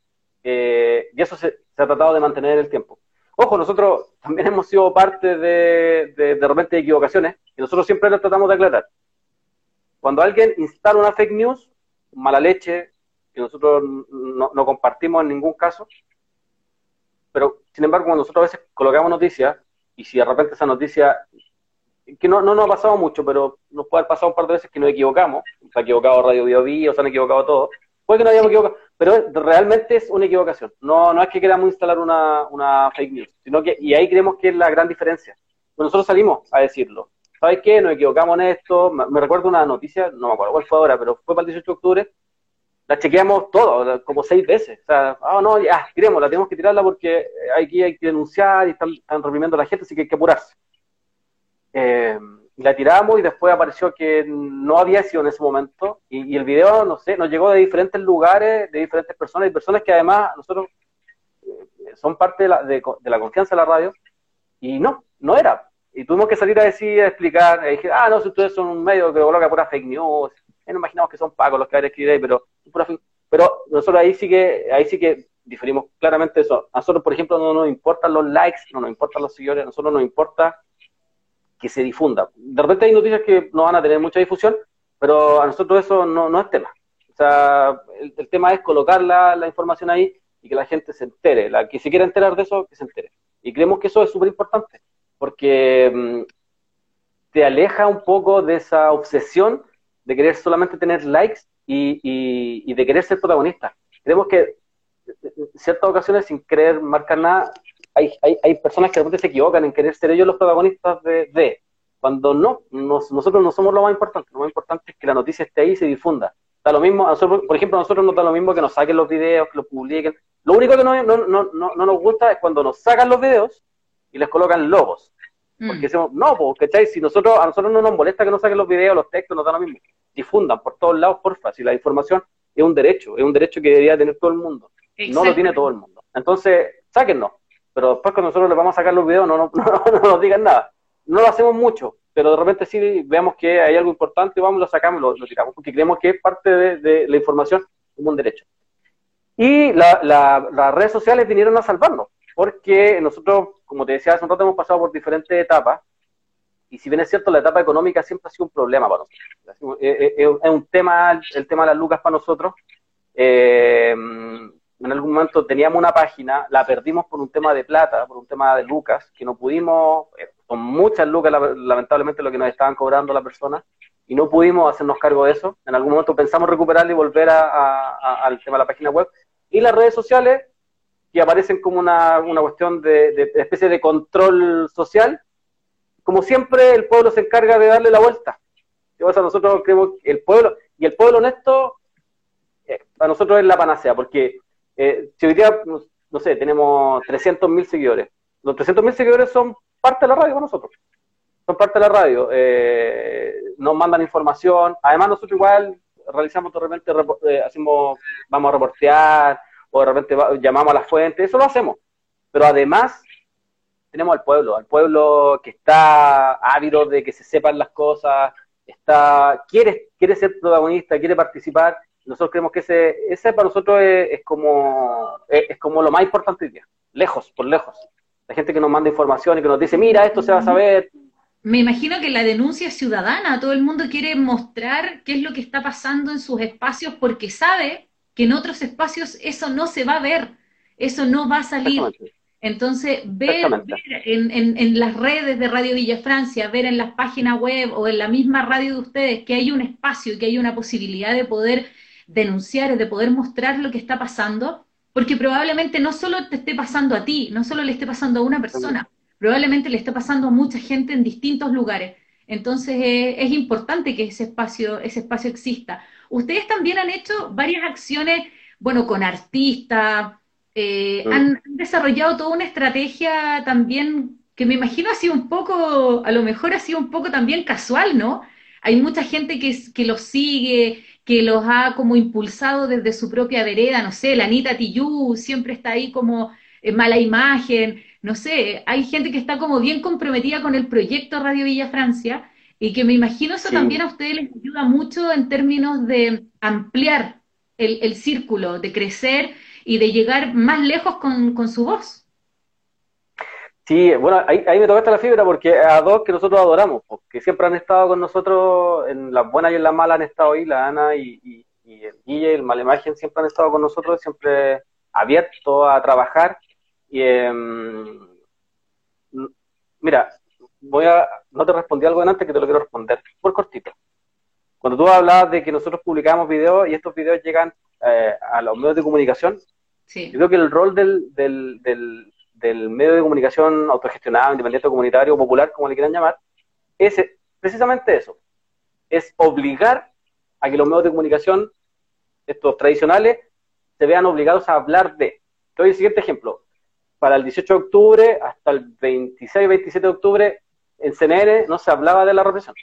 eh, y eso se, ha tratado de mantener en el tiempo. Ojo, nosotros también hemos sido parte de, de, de repente equivocaciones, y nosotros siempre lo tratamos de aclarar. Cuando alguien instala una fake news, mala leche, que nosotros no, no, compartimos en ningún caso, pero sin embargo cuando nosotros a veces colocamos noticias, y si de repente esa noticia, que no, no nos ha pasado mucho, pero nos puede haber pasado un par de veces que nos equivocamos, se ha equivocado Radio Bio, Bio se han equivocado todos, puede que no hayamos equivocado, pero realmente es una equivocación, no, no es que queramos instalar una, una fake news, sino que, y ahí creemos que es la gran diferencia, pues nosotros salimos a decirlo, ¿sabes qué? Nos equivocamos en esto, me, recuerdo una noticia, no me acuerdo cuál fue ahora, pero fue para el 18 de octubre, la chequeamos todo, como seis veces. O sea, ah, no, ya, tiremos, la tenemos que tirarla porque aquí hay que denunciar y están, reprimiendo a la gente, así que hay que apurarse. Eh, la tiramos y después apareció que no había sido en ese momento. Y, el video, no sé, nos llegó de diferentes lugares, de diferentes personas. Y personas que además nosotros eh, son parte de la, de, la confianza de la radio. Y no, no era. Y tuvimos que salir a decir, a explicar, y dije, ah, no, si ustedes son un medio que coloca pura fake news, no imaginamos que son pagos los que van a escribir ahí, pero, pero nosotros ahí sí que, ahí sí que diferimos claramente eso. A nosotros, por ejemplo, no nos importan los likes, no nos importan los seguidores, a nosotros nos importa que se difunda. De repente hay noticias que no van a tener mucha difusión, pero a nosotros eso no, no es tema. O sea, el, tema es colocar la, la, información ahí y que la gente se entere. La que se quiera enterar de eso, que se entere. Y creemos que eso es súper importante, porque mm, te aleja un poco de esa obsesión de querer solamente tener likes y, y, de querer ser protagonista. Creemos que en ciertas ocasiones, sin querer marcar nada, hay, hay, hay personas que de repente se equivocan en querer ser ellos los protagonistas de, de cuando no, nosotros no somos lo más importante, lo más importante es que la noticia esté ahí y se difunda. Da lo mismo, por ejemplo, a nosotros nos da lo mismo que nos saquen los videos, que los publiquen. Lo único que no, no, no, no, nos gusta es cuando nos sacan los videos y les colocan logos. Mm. Porque decimos, no, ¿cachai? Si nosotros, a nosotros no nos molesta que nos saquen los videos, los textos, nos da lo mismo. Difundan por todos lados, porfa. Si la información es un derecho, es un derecho que debería tener todo el mundo. No lo tiene todo el mundo. Entonces, sáquennos. Pero después cuando nosotros les vamos a sacar los videos, no, no, no, nos digan nada. No lo hacemos mucho, pero de repente sí vemos que hay algo importante, vamos, lo sacamos, lo, lo tiramos, porque creemos que es parte de, la información como un derecho. Y las redes sociales vinieron a salvarnos, porque nosotros, como te decía hace un rato, hemos pasado por diferentes etapas, y si bien es cierto, la etapa económica siempre ha sido un problema para nosotros. Es un tema, el tema de las lucas para nosotros. Eh, en algún momento teníamos una página, la perdimos por un tema de plata, por un tema de lucas, que no pudimos, eh, con muchas lucas lamentablemente lo que nos estaban cobrando la persona, y no pudimos hacernos cargo de eso. En algún momento pensamos recuperarla y volver al tema de la página web. Y las redes sociales, que aparecen como una, cuestión de, especie de control social, como siempre el pueblo se encarga de darle la vuelta. Sea, nosotros creemos que el pueblo, y el pueblo honesto, eh, para nosotros es la panacea, porque eh, si hoy día, no, sé, tenemos 300.000 seguidores, los 300.000 seguidores son parte de la radio con nosotros. Son parte de la radio. Eh, nos mandan información. Además, nosotros igual realizamos de repente, eh, hacemos, vamos a reportear, o de repente llamamos a la fuente, eso lo hacemos. Pero además, tenemos al pueblo, al pueblo que está ávido de que se sepan las cosas, está, quiere, quiere ser protagonista, quiere participar, nosotros creemos que ese, ese para nosotros es, como, es, como lo más importante hoy día, lejos, por lejos. La gente que nos manda información y que nos dice, mira, esto se va a saber. Me imagino que la denuncia ciudadana, todo el mundo quiere mostrar qué es lo que está pasando en sus espacios porque sabe que en otros espacios eso no se va a ver, eso no va a salir. Entonces, ver, en, en, en, las redes de Radio Villa Francia, ver en las páginas web o en la misma radio de ustedes que hay un espacio, que hay una posibilidad de poder denunciar, es de poder mostrar lo que está pasando, porque probablemente no solo te esté pasando a ti, no solo le esté pasando a una persona, probablemente le esté pasando a mucha gente en distintos lugares. Entonces eh, es importante que ese espacio, ese espacio exista. Ustedes también han hecho varias acciones, bueno, con artistas, eh, han desarrollado toda una estrategia también que me imagino ha sido un poco, a lo mejor ha sido un poco también casual, ¿no? Hay mucha gente que, que los sigue, que los ha como impulsado desde su propia vereda, no sé, la Anita Tillú siempre está ahí como en mala imagen, no sé, hay gente que está como bien comprometida con el proyecto Radio Villa Francia y que me imagino eso también a ustedes les ayuda mucho en términos de ampliar el, círculo, de crecer y de llegar más lejos con, con su voz. Sí, bueno, ahí, ahí me tocaste la fibra porque a dos que nosotros adoramos, porque siempre han estado con nosotros, en las buenas y en las malas han estado ahí, la Ana y, y, y el Guille, el Malemagen, siempre han estado con nosotros, siempre abiertos a trabajar. Y em, mira, voy a, no te respondí algo antes que te lo quiero responder, por cortito. Cuando tú hablabas de que nosotros publicamos videos y estos videos llegan eh, a los medios de comunicación, sí. yo creo que el rol del, del, del del medio de comunicación autogestionado, independiente, comunitario, popular, como le quieran llamar, es precisamente eso. Es obligar a que los medios de comunicación, estos tradicionales, se vean obligados a hablar de. Te doy el siguiente ejemplo. Para el 18 de octubre hasta el 26-27 de octubre, en CNN no se hablaba de la represión.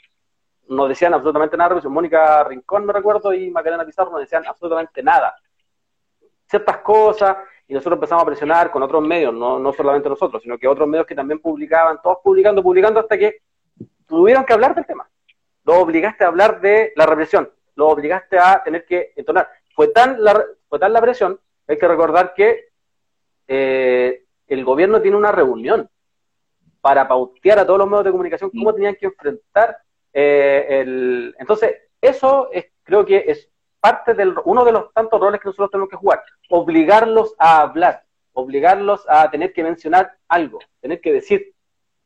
No decían absolutamente nada de represión. Mónica Rincón, me recuerdo, y Macarena Pizarro no decían absolutamente nada. Ciertas cosas, y nosotros empezamos a presionar con otros medios, no, no solamente nosotros, sino que otros medios que también publicaban, todos publicando, publicando, hasta que tuvieron que hablar del tema. Lo obligaste a hablar de la represión, lo obligaste a tener que entonar. Fue tan la, fue tal la presión, hay que recordar que eh, el gobierno tiene una reunión para pautear a todos los medios de comunicación cómo tenían que enfrentar eh, el... Entonces, eso es, creo que es parte del uno de los tantos roles que nosotros tenemos que jugar, obligarlos a hablar, obligarlos a tener que mencionar algo, tener que decir,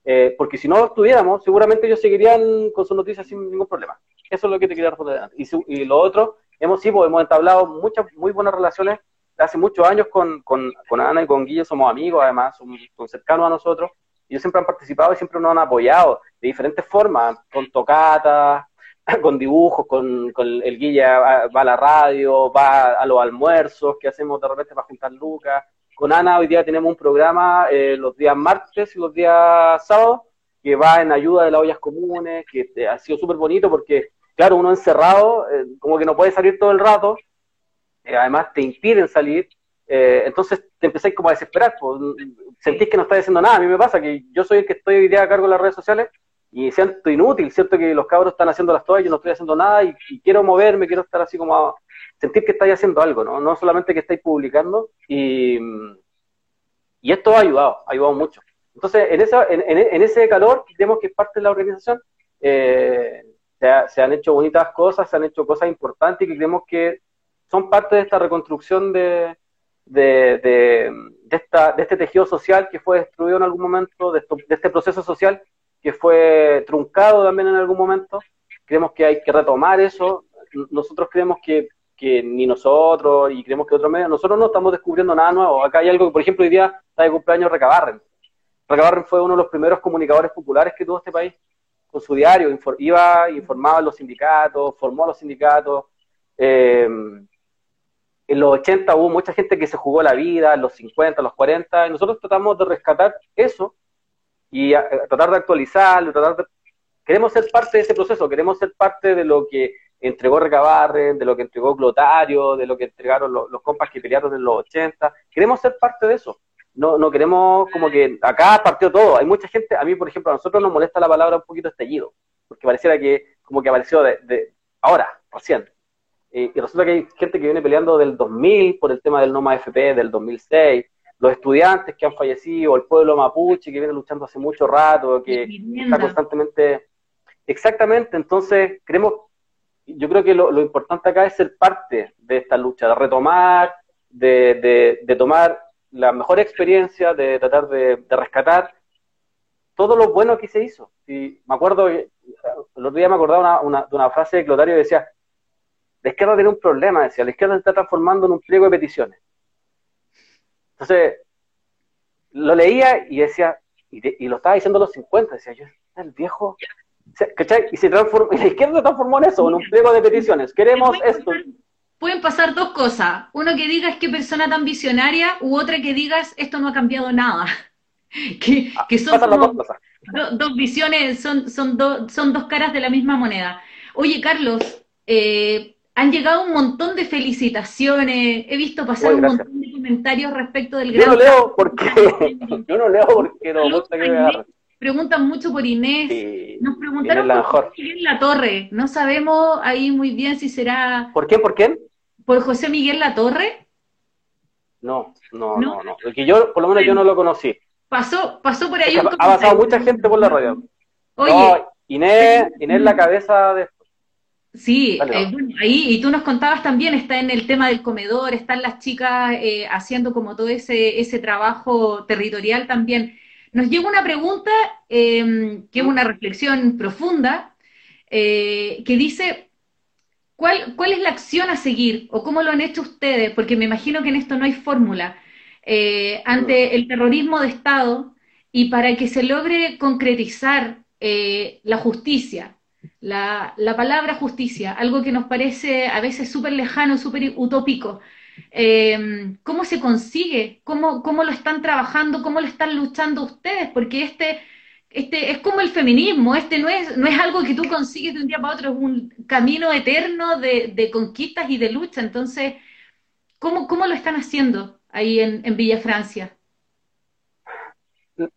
eh, porque si no estuviéramos, seguramente ellos seguirían con sus noticias sin ningún problema. Eso es lo que te quería responder. Y, y lo otro, hemos sí, pues, hemos entablado muchas muy buenas relaciones hace muchos años con, con, con Ana y con Guille, somos amigos además, son, son cercanos a nosotros, ellos siempre han participado y siempre nos han apoyado de diferentes formas, con tocatas, con dibujos, con, con el guía va a la radio, va a los almuerzos que hacemos de repente para juntar lucas. Con Ana hoy día tenemos un programa eh, los días martes y los días sábados que va en ayuda de las ollas comunes, que eh, ha sido súper bonito porque, claro, uno encerrado, eh, como que no puede salir todo el rato, además te impiden salir, entonces te empezáis como a desesperar, pues, sentís que no estás haciendo nada. A mí me pasa que yo soy el que estoy hoy día a cargo de las redes sociales y siento inútil, siento que los cabros están haciendo las todas yo no estoy haciendo nada y, quiero moverme, quiero estar así como a sentir que estáis haciendo algo, ¿no? No solamente que estáis publicando y, y esto ha ayudado, ha ayudado mucho. Entonces, en, esa, en, en, ese calor, vemos que es parte de la organización, eh, se, han hecho bonitas cosas, se han hecho cosas importantes que creemos que son parte de esta reconstrucción de, de, de, esta, de este tejido social que fue destruido en algún momento, de, de este proceso social que fue truncado también en algún momento. Creemos que hay que retomar eso. Nosotros creemos que, que ni nosotros y creemos que otros medios, nosotros no estamos descubriendo nada nuevo. Acá hay algo que, por ejemplo, hoy día está de cumpleaños Recabarren. Recabarren fue uno de los primeros comunicadores populares que tuvo este país con su diario. iba, informaba a los sindicatos, formó a los sindicatos. Eh, en los 80 hubo mucha gente que se jugó la vida, en los 50, en los 40, y nosotros tratamos de rescatar eso y tratar de actualizarlo, tratar de... Queremos ser parte de ese proceso, queremos ser parte de lo que entregó Recabarren, de lo que entregó Clotario, de lo que entregaron los, compas que pelearon en los 80. Queremos ser parte de eso. No, no queremos como que acá partió todo. Hay mucha gente, a mí por ejemplo, a nosotros nos molesta la palabra un poquito estallido, porque pareciera que como que apareció de, ahora, recién. y resulta que hay gente que viene peleando del 2000 por el tema del NOMA FP, del 2006, los estudiantes que han fallecido, el pueblo mapuche que viene luchando hace mucho rato, que está constantemente... Exactamente, entonces creemos, yo creo que lo, importante acá es ser parte de esta lucha, de retomar, de, de, tomar la mejor experiencia, de tratar de, rescatar todo lo bueno que se hizo. Y me acuerdo, el otro día me acordaba una, de una frase de Clotario que decía, la izquierda tiene un problema, decía, la izquierda se está transformando en un pliego de peticiones. Entonces, lo leía y decía, y, lo estaba diciendo a los 50, decía yo, el viejo, ¿cachai? Y se transformó, y la izquierda transformó en eso, en un pliego de peticiones. Queremos esto. pueden pasar dos cosas. Uno que digas qué persona tan visionaria, u otra que digas esto no ha cambiado nada. que, ah, que son dos, visiones, son, son, son dos caras de la misma moneda. Oye, Carlos, eh, han llegado un montón de felicitaciones, he visto pasar un montón de comentarios respecto del gran... Yo no leo porque, yo no leo porque no gusta que me Preguntan mucho por Inés, nos preguntaron por José Miguel La Torre, no sabemos ahí muy bien si será... ¿Por qué? ¿Por qué? ¿Por José Miguel La Torre? No, no, no, no, porque yo, por lo menos yo no lo conocí. Pasó, pasó por ahí un Ha pasado mucha gente por la radio. Oye, Inés, Inés la cabeza de Sí, eh, bueno, ahí, y tú nos contabas también, está en el tema del comedor, están las chicas eh, haciendo como todo ese, ese trabajo territorial también. Nos llega una pregunta em, que es una reflexión profunda, eh, que dice, ¿cuál, ¿cuál es la acción a seguir o cómo lo han hecho ustedes? Porque me imagino que en esto no hay fórmula. ante el terrorismo de Estado y para que se logre concretizar la justicia, la, palabra justicia, algo que nos parece a veces súper lejano, súper utópico. Eh, ¿Cómo se consigue? ¿Cómo, ¿Cómo lo están trabajando? ¿Cómo lo están luchando ustedes? Porque este, este es como el feminismo, este no es, no es algo que tú consigues de un día para otro, es un camino eterno de, conquistas y de lucha. Entonces, ¿cómo, ¿cómo lo están haciendo? ahí en, Villa Francia?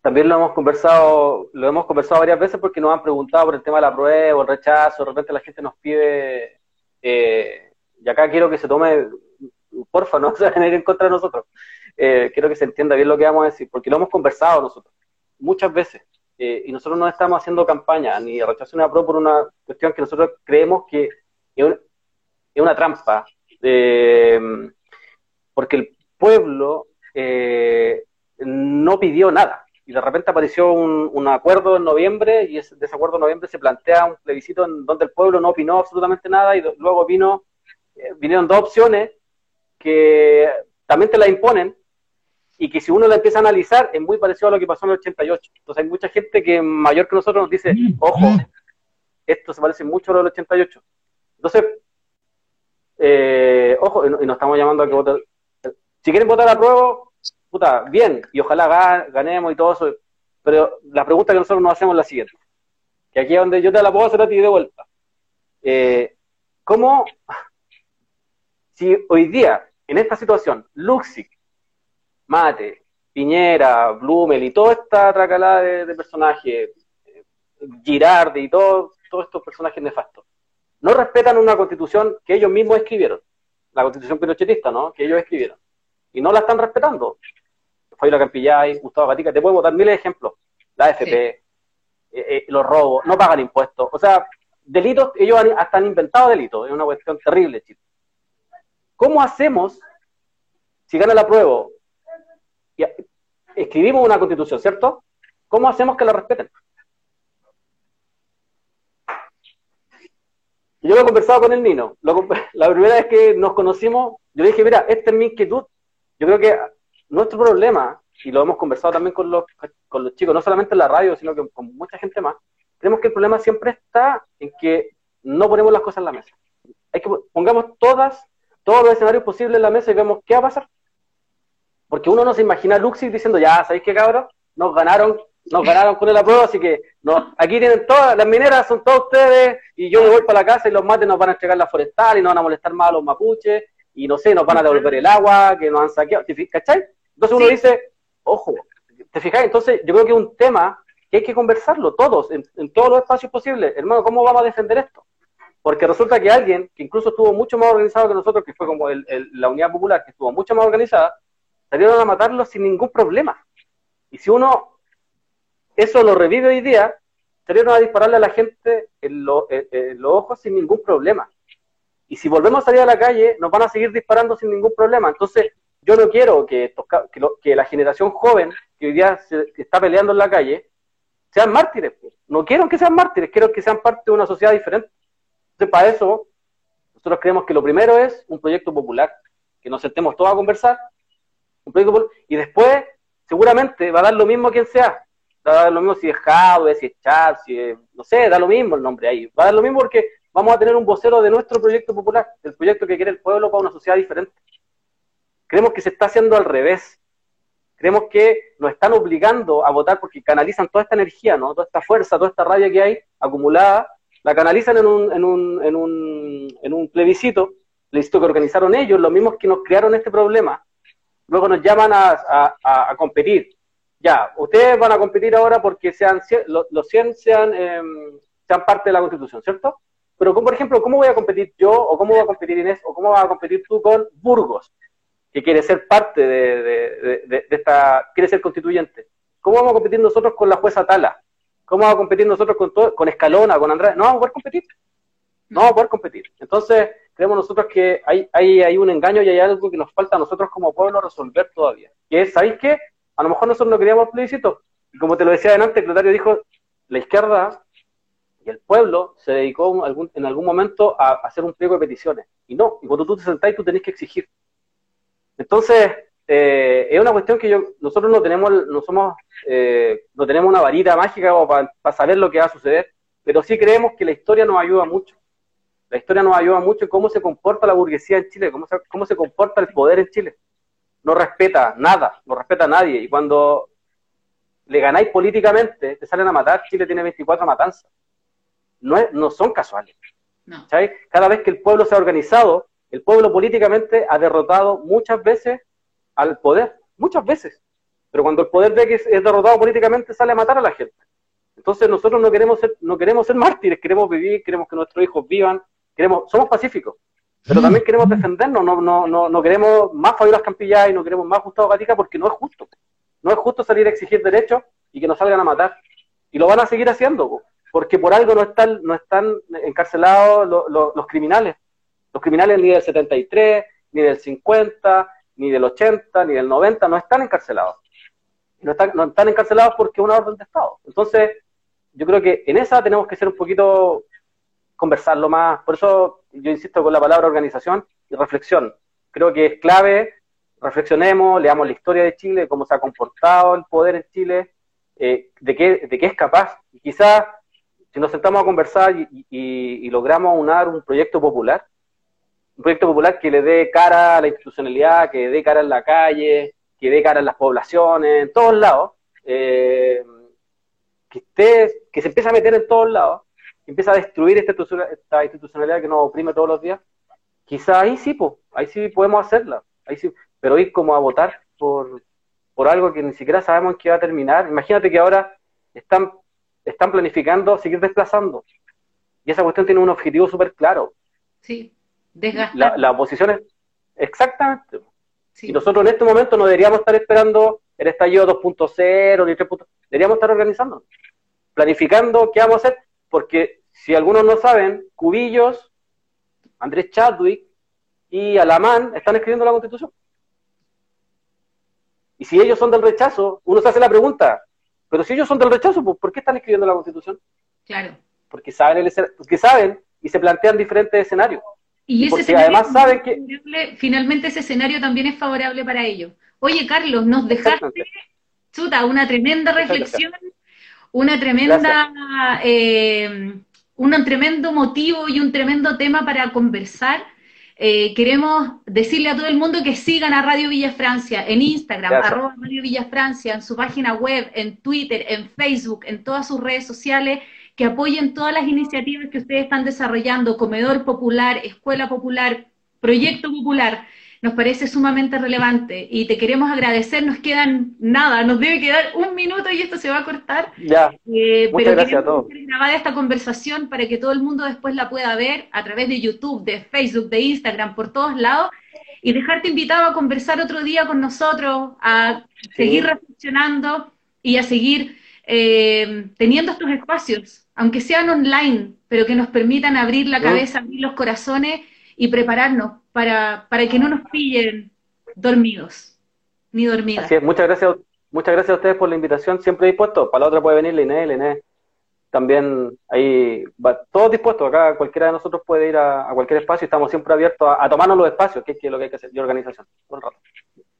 También lo hemos conversado, lo hemos conversado varias veces porque nos han preguntado por el tema de la prueba, el rechazo, de repente la gente nos pide, eh, y acá quiero que se tome, porfa, no se vayan a ir en contra de nosotros, eh, quiero que se entienda bien lo que vamos a decir, porque lo hemos conversado nosotros, muchas veces, eh, y nosotros no estamos haciendo campaña ni rechazo ni apruebo por una cuestión que nosotros creemos que es, una trampa, porque el pueblo eh, no pidió nada. Y de repente apareció un, acuerdo en noviembre y ese, de ese acuerdo en noviembre se plantea un plebiscito en donde el pueblo no opinó absolutamente nada y luego vino, eh, vinieron dos opciones que también te la imponen y que si uno la empieza a analizar es muy parecido a lo que pasó en el 88. Entonces hay mucha gente que mayor que nosotros nos dice, ojo, esto se parece mucho a lo del 88. Entonces, eh, ojo, y nos estamos llamando a que voten si quieren votar a prueba, puta, bien, y ojalá ganemos y todo eso. Pero la pregunta que nosotros nos hacemos es la siguiente. Que aquí es donde yo te la puedo hacer a ti de vuelta. Eh, ¿Cómo, si hoy día, en esta situación, Luxic, Mate, Piñera, Blumel y toda esta tracalada de, personajes, eh, Girardi y todos estos personajes nefastos, no respetan una constitución que ellos mismos escribieron, la constitución pinochetista, ¿no? Que ellos escribieron y no la están respetando. Fabiola Campillay, Gustavo Gatica, te puedo dar miles de ejemplos. La AFP, eh, eh, los robos, no pagan impuestos. O sea, delitos, ellos hasta han inventado delitos, es una cuestión terrible, chicos. ¿Cómo hacemos si gana la prueba? Y escribimos una constitución, ¿cierto? ¿Cómo hacemos que la respeten? Yo lo he conversado con el Nino. la primera vez que nos conocimos, yo le dije, mira, esta es mi inquietud yo creo que nuestro problema, y lo hemos conversado también con los, con los chicos, no solamente en la radio, sino que con mucha gente más, creemos que el problema siempre está en que no ponemos las cosas en la mesa. Hay que pongamos todas, todos los escenarios posibles en la mesa y vemos qué va a pasar. Porque uno no se imagina a Luxi diciendo, ya, ¿sabéis qué cabrón? Nos ganaron, nos ganaron con el apruebo, así que no, aquí tienen todas, las mineras son todos ustedes, y yo me voy para la casa y los mates nos van a entregar la forestal y no van a molestar más a los mapuches, y no sé, nos van a devolver el agua, que nos han saqueado, ¿cachai? Entonces uno dice, ojo, ¿te fijas? Entonces yo creo que es un tema que hay que conversarlo todos, en, todos los espacios posibles. Hermano, ¿cómo vamos a defender esto? Porque resulta que alguien que incluso estuvo mucho más organizado que nosotros, que fue como la Unidad Popular, que estuvo mucho más organizada, salieron a matarlo sin ningún problema. Y si uno eso lo revive hoy día, salieron a dispararle a la gente en, en los ojos sin ningún problema. Y si volvemos a salir a la calle, nos van a seguir disparando sin ningún problema. Entonces, yo no quiero que, que, la generación joven que hoy día se, está peleando en la calle sean mártires. No quiero que sean mártires, quiero que sean parte de una sociedad diferente. Entonces, para eso, nosotros creemos que lo primero es un proyecto popular, que nos sentemos todos a conversar, un proyecto y después, seguramente, va a dar lo mismo quien sea. Va a dar lo mismo si es Jave, si es Chad, si es, no sé, da lo mismo el nombre ahí. Va a dar lo mismo porque vamos a tener un vocero de nuestro proyecto popular, del proyecto que quiere el pueblo para una sociedad diferente. Creemos que se está haciendo al revés. Creemos que nos están obligando a votar porque canalizan toda esta energía, ¿no? toda esta fuerza, toda esta rabia que hay acumulada, la canalizan en un, en un, en un, en un plebiscito, plebiscito que organizaron ellos, los mismos que nos crearon este problema. Luego nos llaman a, competir. Ya, ustedes van a competir ahora porque sean los, 100 sean, em, sean parte de la Constitución, ¿cierto? Pero, por ejemplo, ¿cómo voy a competir yo, o cómo va a competir Inés, o cómo vas a competir tú con Burgos, que quiere ser parte de, esta, quiere ser constituyente? ¿Cómo vamos a competir nosotros con la jueza Tala? ¿Cómo vamos a competir nosotros con, con Escalona, con Andrés? No vamos a poder competir. No vamos a poder competir. Entonces, creemos nosotros que hay, hay, hay un engaño y hay algo que nos falta a nosotros como pueblo resolver todavía. Que es, ¿sabéis qué? A lo mejor nosotros no queríamos plebiscito. Y como te lo decía adelante, el secretario dijo, la izquierda el pueblo se dedicó en algún momento a, hacer un pliego de peticiones. Y no, y cuando tú te sentás, tú tenés que exigir. Entonces, eh, es una cuestión que yo, nosotros no tenemos, no somos, eh, no tenemos una varita mágica para saber lo que va a suceder, pero sí creemos que la historia nos ayuda mucho. La historia nos ayuda mucho en cómo se comporta la burguesía en Chile, cómo se, cómo se comporta el poder en Chile. No respeta nada, no respeta a nadie. Y cuando le ganáis políticamente, te salen a matar, Chile tiene 24 matanzas no, no son casuales. Cada vez que el pueblo se ha organizado, el pueblo políticamente ha derrotado muchas veces al poder, muchas veces. Pero cuando el poder ve que es, derrotado políticamente, sale a matar a la gente. Entonces nosotros no queremos ser, no queremos ser mártires, queremos vivir, queremos que nuestros hijos vivan, queremos, somos pacíficos, pero también queremos defendernos, no, no, no, no queremos más Fabiolas Campillay, no queremos más Gustavo Gatica porque no es justo. No es justo salir a exigir derechos y que nos salgan a matar. Y lo van a seguir haciendo, porque por algo no están, no están encarcelados los criminales. Los criminales ni del 73, ni del 50, ni del 80, ni del 90, no están encarcelados. No están, no están encarcelados porque es una orden de Estado. Entonces, yo creo que en esa tenemos que ser un poquito, conversarlo más. Por eso yo insisto con la palabra organización y reflexión. Creo que es clave, reflexionemos, leamos la historia de Chile, cómo se ha comportado el poder en Chile, eh, de, qué, de qué es capaz. Y quizás, si nos sentamos a conversar y, logramos unar un proyecto popular, un proyecto popular que le dé cara a la institucionalidad, que le dé cara en la calle, que dé cara en las poblaciones, en todos lados, eh, que, esté, que se empiece a meter en todos lados, que empieza a destruir esta, institucionalidad que nos oprime todos los días, quizá ahí sí, pues, ahí sí podemos hacerla, ahí sí, pero ir como a votar por, por algo que ni siquiera sabemos en qué va a terminar. Imagínate que ahora están, están planificando seguir desplazando. Y esa cuestión tiene un objetivo súper claro. Sí. La, oposición es exactamente. Y nosotros en este momento no deberíamos estar esperando el estallido 2.0 ni 3.0. Deberíamos estar organizando, planificando qué vamos a hacer, porque si algunos no saben, Cubillos, Andrés Chadwick y Alamán están escribiendo la Constitución. Y si ellos son del rechazo, uno se hace la pregunta, pero si ellos son del rechazo, pues, ¿por qué están escribiendo la Constitución? Claro. Porque saben, el, porque saben y se plantean diferentes escenarios. Y ese además saben que... Finalmente ese escenario también es favorable para ellos. Oye, Carlos, nos dejaste, chuta, una tremenda reflexión, una tremenda, eh, un tremendo motivo y un tremendo tema para conversar. Eh, queremos decirle a todo el mundo que sigan a Radio Villa Francia en Instagram, arroba Radio Villa Francia, en su página web, en Twitter, en Facebook, en todas sus redes sociales que apoyen todas las iniciativas que ustedes están desarrollando, Comedor Popular, Escuela Popular, Proyecto Popular, nos parece sumamente relevante y te queremos agradecer, nos quedan nada, nos debe quedar un minuto y esto se va a cortar. Ya. Eh, pero gracias a todos. grabada esta conversación para que todo el mundo después la pueda ver a través de YouTube, de Facebook, de Instagram, por todos lados y dejarte invitado a conversar otro día con nosotros, a seguir reflexionando y a seguir eh, teniendo estos espacios aunque sean online, pero que nos permitan abrir la cabeza, abrir los corazones y prepararnos para, para que no nos pillen dormidos, ni dormidas. Así es, muchas gracias, muchas gracias a ustedes por la invitación, siempre dispuesto, para la otra puede venir la Inés, la Inés también ahí va todos dispuestos, acá cualquiera de nosotros puede ir a, cualquier espacio y estamos siempre abiertos a, tomarnos los espacios, que es lo que hay que hacer, y organización, un rato.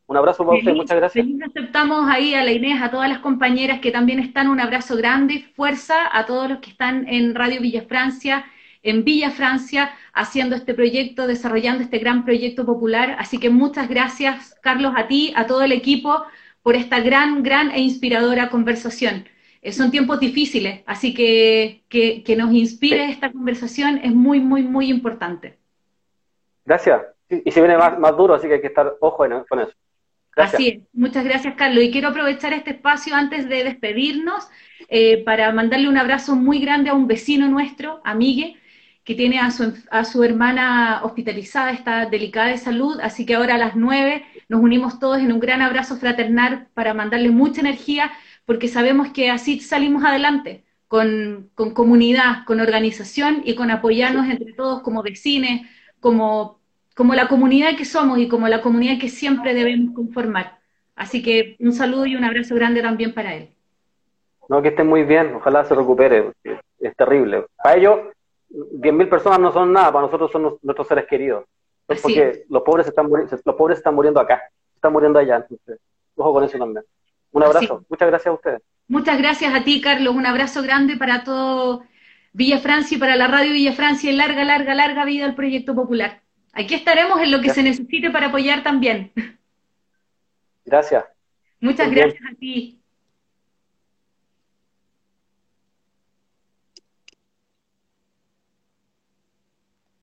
Un abrazo para usted, muchas gracias. aceptamos ahí a la Inés, a todas las compañeras que también están, un abrazo grande, fuerza a todos los que están en Radio Villa Francia, en Villa Francia, haciendo este proyecto, desarrollando este gran proyecto popular. Así que muchas gracias, Carlos, a ti, a todo el equipo, por esta gran, gran e inspiradora conversación. Eh, son tiempos difíciles, así que, que, nos inspire esta conversación es muy, muy, muy importante. Gracias. Y se viene más, más duro, así que hay que estar ojo en, con eso. Así es, muchas gracias Carlos. Y quiero aprovechar este espacio antes de despedirnos eh, para mandarle un abrazo muy grande a un vecino nuestro, amigue, que tiene a su, a su hermana hospitalizada, está delicada de salud, así que ahora a las nueve nos unimos todos en un gran abrazo fraternal para mandarle mucha energía, porque sabemos que así salimos adelante, con, con comunidad, con organización y con apoyarnos entre todos como vecinos, como como la comunidad que somos y como la comunidad que siempre debemos conformar. Así que un saludo y un abrazo grande también para él. No, que esté muy bien, ojalá se recupere, es terrible. Para ellos, 10.000 personas no son nada, para nosotros son nuestros seres queridos. Es porque los pobres, están los pobres están muriendo acá, están muriendo allá, entonces, ojo con eso también. Un abrazo, muchas gracias a ustedes. Muchas gracias a ti, Carlos, un abrazo grande para todo Villa Francia y para la radio Villa Francia larga, larga, larga vida al Proyecto Popular. Aquí estaremos en lo que se necesite para apoyar también. Gracias. Muchas gracias a ti.